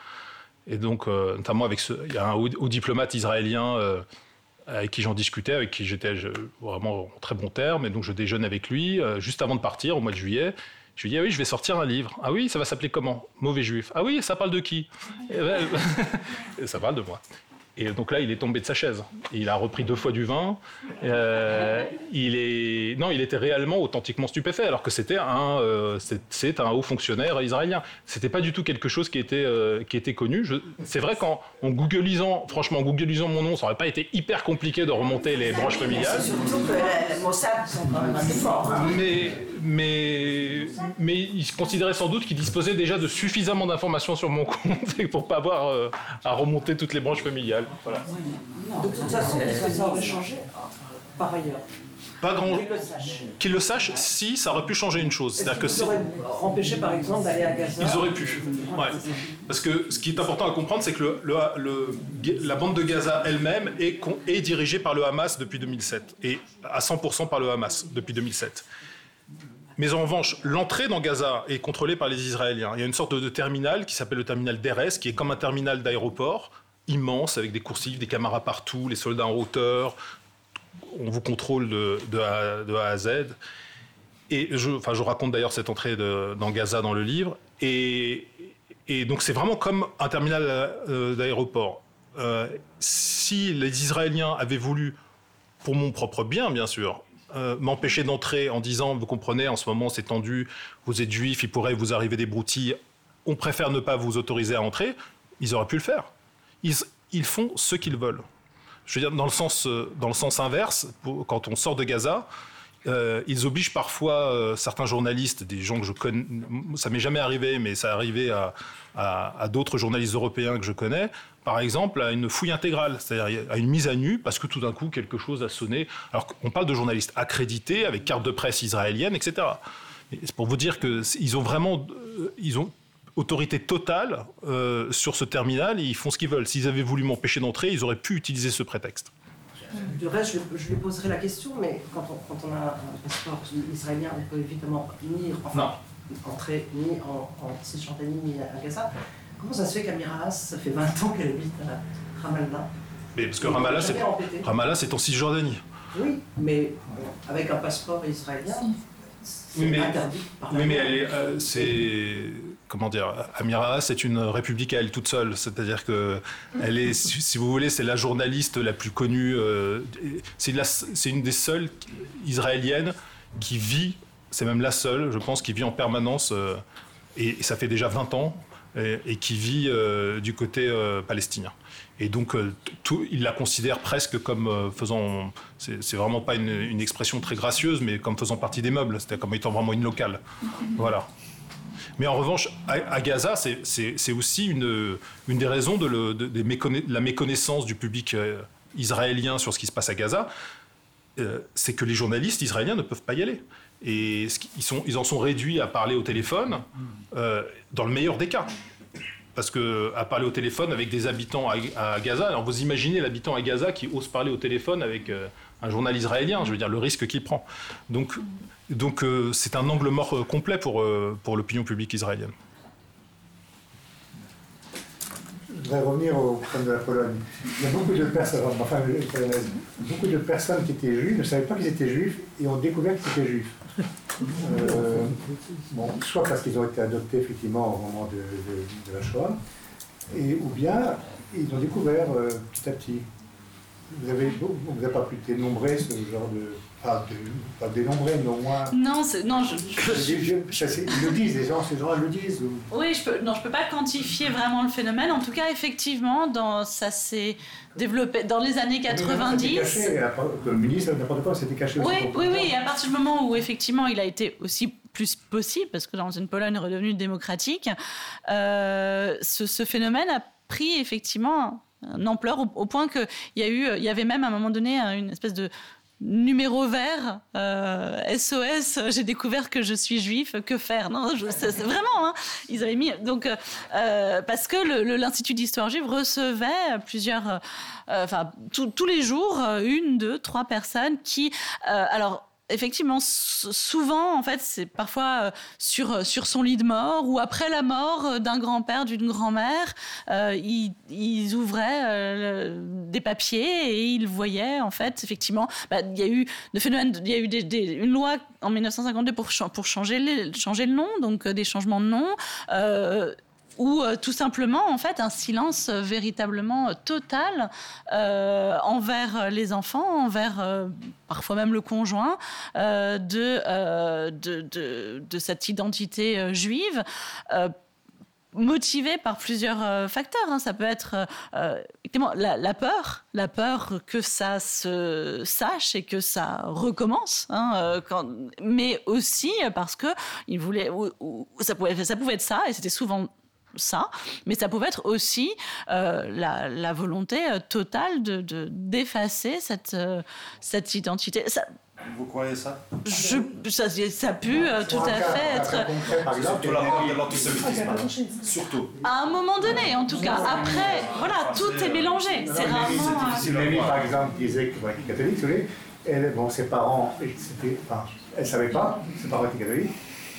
et donc, euh, notamment avec ce, il y a un haut, diplomate israélien euh, avec qui j'en discutais, avec qui j'étais vraiment en très bon terme. Et donc, je déjeune avec lui euh, juste avant de partir, au mois de juillet. Je lui dis, ah oui, je vais sortir un livre. Ah oui, ça va s'appeler comment? Mauvais juif. Ah oui, ça parle de qui? Ben, Ça parle de moi. Et donc là, il est tombé de sa chaise. Il a repris deux fois du vin. Euh, il est non, il était réellement authentiquement stupéfait, alors que c'était un, euh, c'est un haut fonctionnaire israélien. C'était pas du tout quelque chose qui était euh, qui était connu. C'est vrai qu'en en googlisant, franchement, en googlisant mon nom, ça aurait pas été hyper compliqué de remonter les branches familiales. Surtout que les Mossad sont quand même assez forts. Hein. Mais mais mais il se considérait sans doute qu'il disposait déjà de suffisamment d'informations sur mon compte pour pas avoir à remonter toutes les branches familiales. Voilà. De toute façon, ça aurait changé par ailleurs. Pas grand. Qu'ils le sachent, si, ça aurait pu changer une chose. C'est-à-dire que empêché, par exemple, d'aller à Gaza. Ils auraient pu. Ouais. Parce que ce qui est important à comprendre, c'est que le, le, la bande de Gaza elle-même est, est dirigée par le Hamas depuis 2007 et à 100% par le Hamas depuis 2007. Mais en revanche, l'entrée dans Gaza est contrôlée par les Israéliens. Il y a une sorte de, terminal qui s'appelle le terminal d'Erez, qui est comme un terminal d'aéroport, immense, avec des coursives, des caméras partout, les soldats en hauteur. On vous contrôle de, a, à Z. Et je, enfin, je raconte d'ailleurs cette entrée dans Gaza dans le livre. Et, donc c'est vraiment comme un terminal euh, d'aéroport. Euh, si les Israéliens avaient voulu, pour mon propre bien bien sûr, euh, m'empêcher d'entrer en disant, vous comprenez, en ce moment c'est tendu, vous êtes juif, il pourrait vous arriver des broutilles, on préfère ne pas vous autoriser à entrer, ils auraient pu le faire ils, font ce qu'ils veulent. Je veux dire, dans le sens, euh, inverse, quand on sort de Gaza, euh, ils obligent parfois euh, certains journalistes, des gens que je connais, ça m'est jamais arrivé, mais ça arrivé à, à, d'autres journalistes européens que je connais, par exemple, à une fouille intégrale, c'est-à-dire à une mise à nu, parce que tout d'un coup quelque chose a sonné. Alors on parle de journalistes accrédités, avec carte de presse israélienne, etc. C'est pour vous dire qu'ils ont vraiment, ils ont autorité totale euh, sur ce terminal et ils font ce qu'ils veulent. S'ils avaient voulu m'empêcher d'entrer, ils auraient pu utiliser ce prétexte. Du reste, je, lui poserai la question, mais quand on, a un passeport israélien, on peut évidemment ni entrer ni en, Cisjordanie ni à Gaza. Comment ça se fait qu'Amira ça fait 20 ans qu'elle habite à Ramallah? Mais parce que Ramallah, c'est, Ramallah, c'est en Cisjordanie. Oui, mais avec un passeport israélien, c'est interdit par Oui, mais euh, c'est comment dire, Amira c'est une république à elle toute seule. C'est-à-dire que elle est, si vous voulez, c'est la journaliste la plus connue. Euh, c'est une des seules israéliennes qui vit, c'est même la seule, je pense, qui vit en permanence, euh, et, ça fait déjà 20 ans, et, qui vit euh, du côté palestinien. Et donc, tout, il la considère presque comme faisant, c'est vraiment pas une, une, expression très gracieuse, mais comme faisant partie des meubles, c'est-à-dire comme étant vraiment une locale. Voilà. Mais en revanche, à, Gaza, c'est aussi une, des raisons de, la méconnaissance du public euh, israélien sur ce qui se passe à Gaza, euh, c'est que les journalistes israéliens ne peuvent pas y aller. Et ils, en sont réduits à parler au téléphone, euh, dans le meilleur des cas. parce que à parler au téléphone avec des habitants à, Gaza. Alors vous imaginez l'habitant à Gaza qui ose parler au téléphone avec un journal israélien. Je veux dire le risque qu'il prend. Donc donc euh, c'est un angle mort euh, complet pour pour l'opinion publique israélienne. Je voudrais revenir au problème de la Pologne. Il y a beaucoup de personnes, enfin, beaucoup de personnes qui étaient juives ne savaient pas qu'ils étaient juifs et ont découvert qu'ils étaient juifs. Euh, bon, soit parce qu'ils ont été adoptés effectivement au moment de, la Shoah, et, ou bien ils ont découvert euh, petit à petit. Vous n'avez vous pas pu dénombrer ce genre de pas, de, pas dénombrer, mais au moins. Non, non je, ils le disent, les gens, ces gens le disent. Oui, je peux, non, je peux pas quantifier vraiment le phénomène. En tout cas, effectivement, dans, ça s'est développé dans les années 90. Caché, le ministre, n'importe quoi, c'était caché oui. Oui, oui, et à partir du moment où effectivement il a été aussi plus possible, parce que dans une Pologne redevenue démocratique, euh, ce, ce phénomène a pris effectivement une ampleur au, au point qu'il y a eu, il y avait même à un moment donné une espèce de numéro vert, SOS, euh, j'ai découvert que je suis juif, que faire? Non, c'est vraiment, hein. ils avaient mis donc euh, euh, parce que l'institut d'histoire juive recevait plusieurs, enfin tous les jours une, deux, trois personnes qui, alors effectivement, souvent, en fait, c'est parfois euh, sur, euh, sur son lit de mort ou après la mort euh, d'un grand-père, d'une grand-mère, ils, ouvraient des papiers et ils voyaient, en fait, effectivement, bah, il y a eu, phénomène, il y a eu une loi en 1952 pour, pour changer, changer le nom, donc des changements de nom ou euh, tout simplement en fait un silence euh, véritablement euh, total envers les enfants, envers parfois même le conjoint de, cette identité juive motivé par plusieurs facteurs. Hein. Ça peut être la, peur, la peur que ça se sache et que ça recommence, hein, mais aussi parce que il voulait, ça pouvait être ça, et c'était souvent ça, mais ça pouvait être aussi euh, la, volonté euh, totale de d'effacer cette, euh, cette identité. Ça, vous croyez ça? je, ça, ça a pu tout à fait être. Surtout la mort de l'antisémitisme. Surtout. À un moment donné, en tout cas. Après, voilà, tout est mélangé. C'est rarement. Une par exemple, disait qu'elle était catholique, vous voyez, elle, bon, ses parents, elle ne savait pas, ses parents étaient catholiques.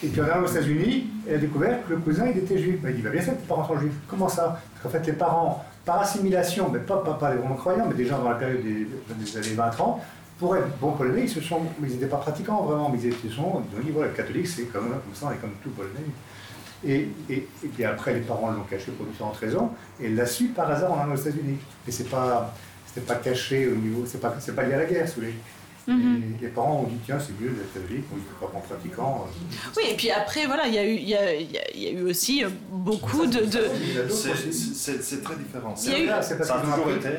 Et puis en allant aux États-Unis, elle a découvert que le cousin, il était juif. Elle dit, bah, bien sûr, tes parents sont juifs. Comment ça? Parce qu'en fait, les parents, par assimilation, mais pas, pas, les vraiment croyants, mais gens dans la période des, années 20-30, pour être bons polonais, ils se sont, ils n'étaient pas pratiquants vraiment, mais ils sont, ont dit, voilà, catholique, c'est comme, comme ça, et comme tout polonais. Et, et, après, les parents l'ont caché pour différentes raisons, et elle l'a su par hasard en allant aux États-Unis. Et c'est pas, pas caché au niveau, c'est pas, pas lié à la guerre, si vous Mhm. les parents ont dit tiens c'est mieux d'être catholique, on ne pas en pratiquant. Euh. Oui et puis après voilà il y a eu il y a, il y a eu aussi euh, beaucoup de, de... c'est très différent. Il y a eu... ça a toujours été.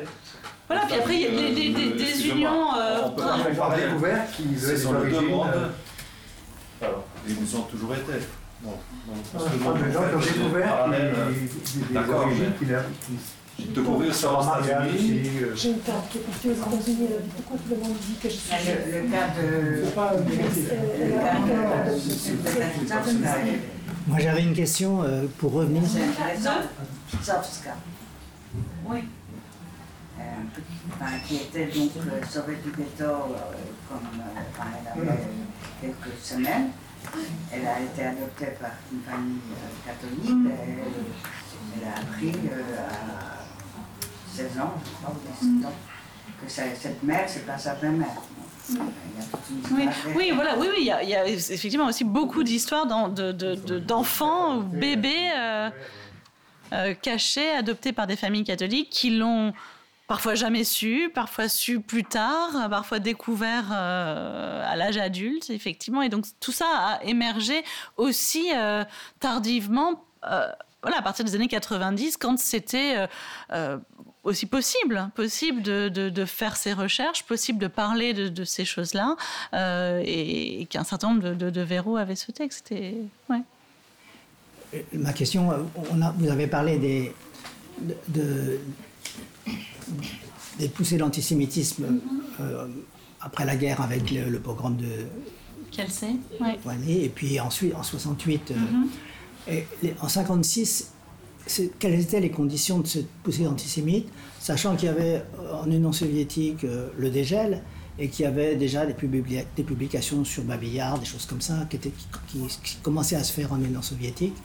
Voilà puis après il y a des, des, des, des unions. Euh, on peut avoir découvert qu'ils avaient des origines. Alors ils ont toujours été. Bon, donc, ah, les gens qui ont découvert des origines qui de courir sur les États-Unis. J'ai une tante qui est partie aux États-Unis, elle a dit pourquoi tout le monde dit que je suis. Le, le cas de. Moi j'avais une question euh, pour revenir. Oui. Euh, enfin, qui était donc sauvée du ghetto comme enfin, elle avait quelques semaines. Elle a été adoptée par une famille catholique. Elle, elle a appris à 16 ans, je crois, ou 17 ans, que cette mère, c'est pas sa vraie mère. Oui, voilà, oui, oui, il y, a, il y a effectivement aussi beaucoup d'histoires d'enfants de, de, ou bébés euh, euh, cachés, adoptés par des familles catholiques qui l'ont parfois jamais su, parfois su plus tard, parfois découvert euh, à l'âge adulte, effectivement. Et donc tout ça a émergé aussi tardivement. voilà, à partir des années 90, quand c'était aussi possible, possible de, de, faire ces recherches, possible de parler de, de ces choses-là, euh, et, qu'un certain nombre de, verrous avaient sauté. C'était, ouais. Euh, ma question, on a, vous avez parlé des, de, des poussées d'antisémitisme mm-hmm. euh, après la guerre avec le, programme de Kelsey, ouais. et puis ensuite en 68. Mm-hmm. et en 56, quelles étaient les conditions de cette poussée antisémite, sachant qu'il y avait en Union soviétique le dégel et qu'il y avait déjà des, des, publications sur Babillard, des choses comme ça, qui, étaient, qui, commençaient à se faire en Union soviétique.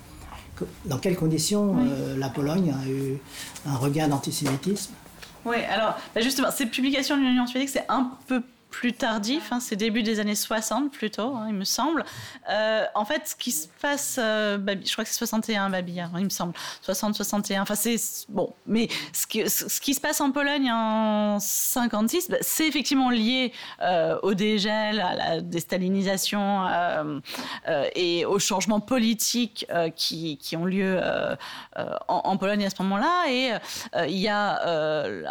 Dans quelles conditions la Pologne a eu un regain d'antisémitisme? Oui, alors bah, justement, ces publications de l'Union soviétique, c'est un peu plus tardif, hein, c'est début des années 60 plutôt, hein, il me semble. Euh, en fait, ce qui se passe, euh, je crois que c'est 61 Babillard, hein, il me semble, 60-61, enfin c'est bon, mais ce qui, se passe en Pologne en 56, bah, c'est effectivement lié euh, au dégel, à la déstalinisation et aux changements politiques qui, ont lieu en, en, Pologne à ce moment-là, et il y a,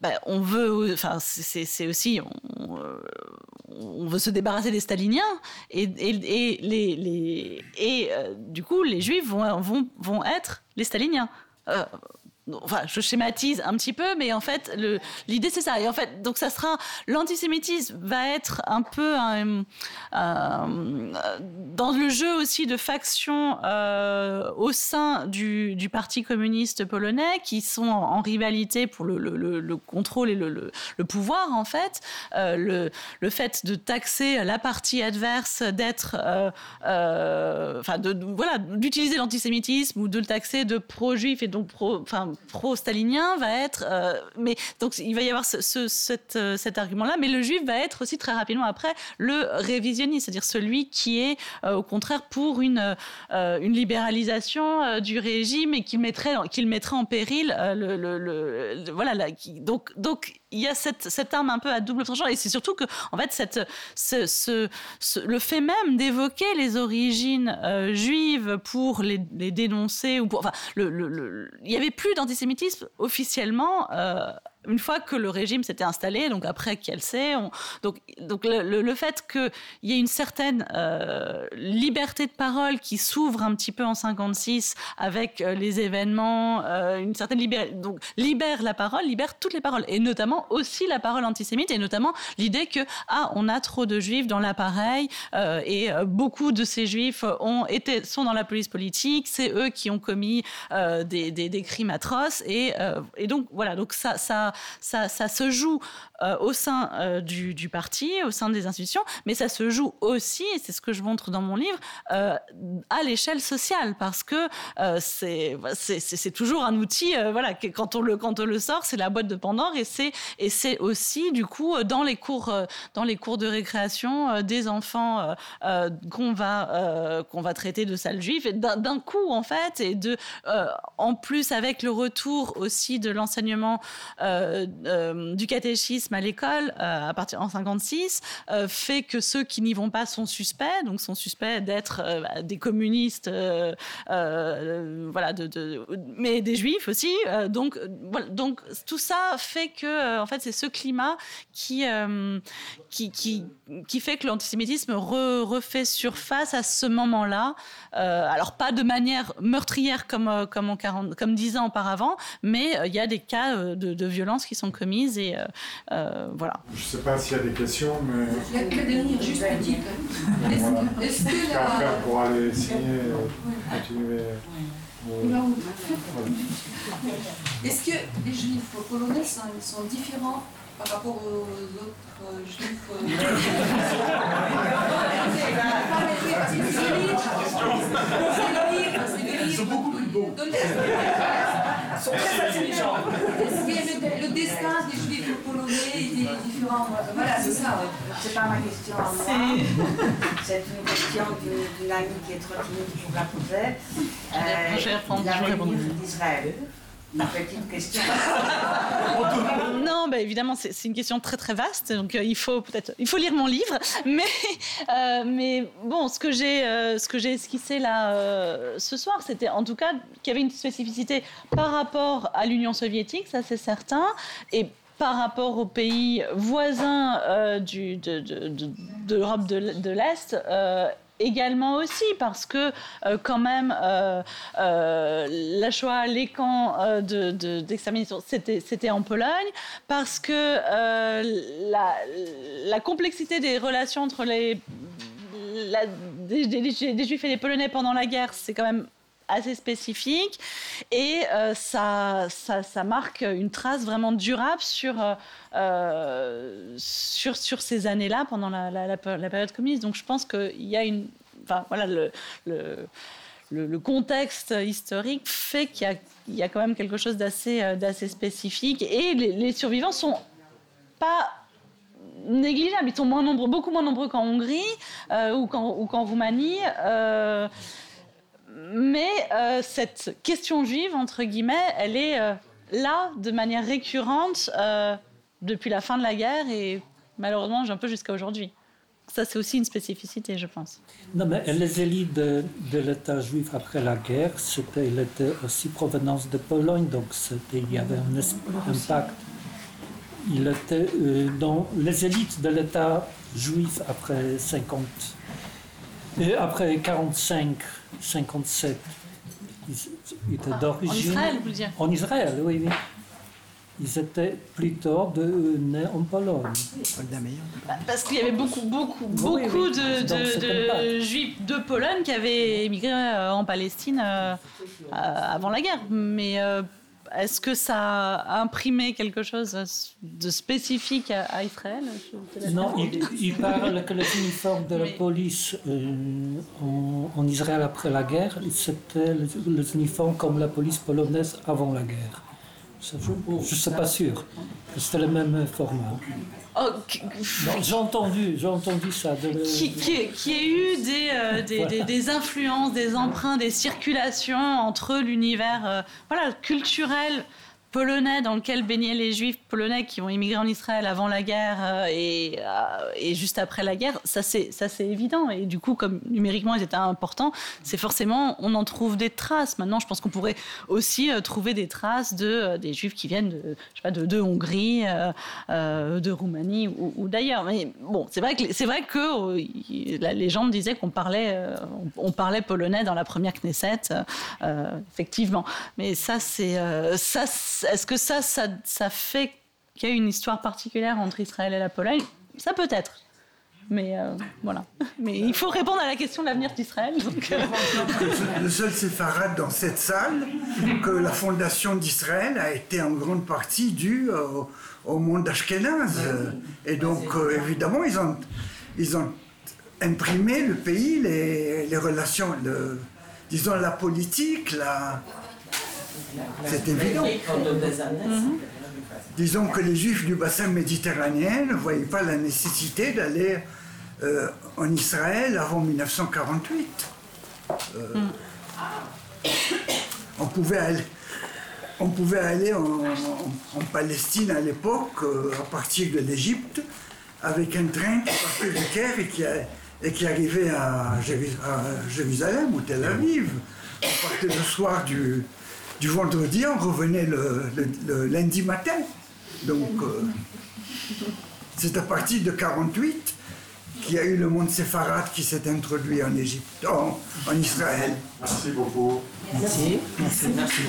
bah, on veut, enfin c'est aussi euh, on, veut se débarrasser des staliniens et, et, les, et euh, du coup les juifs vont, vont, vont être les staliniens. Euh, enfin, je schématise un petit peu, mais en fait, l'idée c'est ça. Et en fait, donc ça sera l'antisémitisme va être un peu dans le jeu aussi de factions euh, au sein du, parti communiste polonais qui sont en, rivalité pour le, le, le, contrôle et le, pouvoir en fait. Euh, le, fait de taxer la partie adverse d'être, euh, enfin, de, voilà, d'utiliser l'antisémitisme ou de le taxer de pro-juif et donc pro, enfin pro-stalinien va être. Euh, mais donc il va y avoir ce, cet, euh, cet argument-là, mais le juif va être aussi très rapidement après le révisionniste, c'est-à-dire celui qui est euh, au contraire pour une, une libéralisation du régime et qui mettrait, qui mettrait en péril le, le, voilà. Donc donc il y a cette, cette, arme un peu à double tranchant. Et c'est surtout que en fait cette, ce, le fait même d'évoquer les origines juives pour les, les, dénoncer ou pour enfin le, le, il y avait plus d'antisémitisme officiellement euh, une fois que le régime s'était installé, donc après Kielce, on, donc, donc le, le, fait qu'il y ait une certaine euh, liberté de parole qui s'ouvre un petit peu en 56 avec euh, les événements, euh, une certaine liberté, donc libère la parole, libère toutes les paroles, et notamment aussi la parole antisémite, et notamment l'idée que ah on a trop de juifs dans l'appareil, et beaucoup de ces juifs ont été sont dans la police politique, c'est eux qui ont commis des, des, des, crimes atroces, et, et donc voilà, donc ça ça ça, se joue euh, au sein euh, du, parti, au sein des institutions, mais ça se joue aussi, et c'est ce que je montre dans mon livre, euh, à l'échelle sociale, parce que c'est toujours un outil, voilà, quand on le, sort, c'est la boîte de Pandore, et c'est aussi du coup dans les cours, dans les cours de récréation des enfants qu'on va qu'on va traiter de sales juifs, et d'un coup en fait, et de en plus avec le retour aussi de l'enseignement euh, euh, du catéchisme à l'école euh, à partir en 56 fait que ceux qui n'y vont pas sont suspects, donc sont suspects d'être bah, des communistes, voilà, mais des juifs aussi. donc, donc tout ça fait que en fait c'est ce climat qui, qui, qui, qui fait que l'antisémitisme refait surface à ce moment-là. alors pas de manière meurtrière comme comme en 40, comme 10 ans auparavant, mais il y a des cas de, de violence qui sont commises et euh, euh, voilà. Je ne sais pas s'il y a des questions, mais. Il y a que dernière, juste petite. Est-ce que la... pour aller signer, continuer. Est-ce que les juifs polonais sont, sont différents par rapport aux autres juifs Ils sont beaucoup plus beaux. Ils sont très intelligents. Est-ce que le, destin des juifs polonais est différent Voilà, c'est ça. C'est pas ma question à moi. C'est une question d'une amie qui est trop timide pour la poser. Euh, je vais d'Israël petite question. non, bah, évidemment, c'est une question très très vaste, donc euh, il faut peut-être il faut lire mon livre, mais euh, mais bon, ce que j'ai euh, ce que j'ai esquissé là ce soir, c'était en tout cas qu'il y avait une spécificité par rapport à l'Union soviétique, ça c'est certain, et par rapport aux pays voisins du, de, l'Europe de, l'Est également aussi parce que euh, quand même euh, euh, la Shoah, les camps d'extermination, c'était en Pologne, parce que la, complexité des relations entre les, des, des, Juifs et les Polonais pendant la guerre, c'est quand même assez spécifique et euh, ça, ça, marque une trace vraiment durable sur, euh, sur, sur ces années-là pendant la, période communiste. Donc je pense qu'il y a une. Enfin, voilà, le, le, contexte historique fait qu'il y, y a, quand même quelque chose d'assez d'assez spécifique et les, les survivants sont pas négligeables. Ils sont moins nombreux, beaucoup moins nombreux qu'en Hongrie euh, ou qu'en Roumanie. Euh, mais euh, cette question juive, entre guillemets, elle est là de manière récurrente depuis la fin de la guerre et malheureusement un peu jusqu'à aujourd'hui. Ça, c'est aussi une spécificité, je pense. Non, mais les élites de, l'État juif après la guerre, c'était, il était aussi provenance de Pologne, donc il y avait un impact il était euh, dans les élites de l'État juif après 50, et après 45, 57. Ils étaient ah, d'origine. En Israël, vous dire En Israël, oui, oui. Ils étaient plutôt de, nés en Pologne. Parce qu'il y avait beaucoup, beaucoup, beaucoup de, juifs de Pologne qui avaient émigré euh, en Palestine euh, avant la guerre. Mais est-ce que ça a imprimé quelque chose de spécifique à, Israël? Non, il, parle que les uniformes de la police euh, en, Israël après la guerre, c'était les, uniformes comme la police polonaise avant la guerre. je ne suis pas sûr c'était le même format. Oh, j'ai entendu, j'ai entendu ça. Qui, qui, ait eu des, euh, des, des, influences, des emprunts, des circulations entre l'univers euh, voilà, culturel polonais dans lequel baignaient les juifs polonais qui ont immigré en Israël avant la guerre euh, et, euh, et, juste après la guerre, ça c'est évident. Et du coup, comme numériquement ils étaient importants, c'est forcément, on en trouve des traces. Maintenant, je pense qu'on pourrait aussi euh, trouver des traces de, des juifs qui viennent de, de, Hongrie, de Roumanie ou, d'ailleurs. Mais bon, c'est vrai que, vrai que la légende disait qu'on parlait, on, parlait polonais dans la première Knesset, effectivement. Mais ça, c'est ça est-ce que ça, ça, fait qu'il y a une histoire particulière entre Israël et la Pologne? Ça peut être. Mais euh, voilà. Mais il faut répondre à la question de l'avenir d'Israël. Euh. Le seul séfarade dans cette salle, que la fondation d'Israël a été en grande partie due au, monde ashkénaze. Et donc, euh, évidemment, ils ont, ils ont imprimé le pays, les, relations, disons la politique, la, c'est évident. Mhm. Disons que les juifs du bassin méditerranéen ne voyaient pas la nécessité d'aller euh, en Israël avant 1948. Euh. On pouvait aller, on pouvait aller en, Palestine à l'époque, euh, à partir de l'Égypte, avec un train qui partait de Caire et qui, et qui arrivait à, Jérusalem ou Tel Aviv. On partait le soir du, du vendredi, on revenait le, lundi matin. Donc, euh, c'est à partir de 48 qu'il y a eu le monde séfarade qui s'est introduit en Égypte, en, en Israël. Merci beaucoup. Merci. Merci. Merci.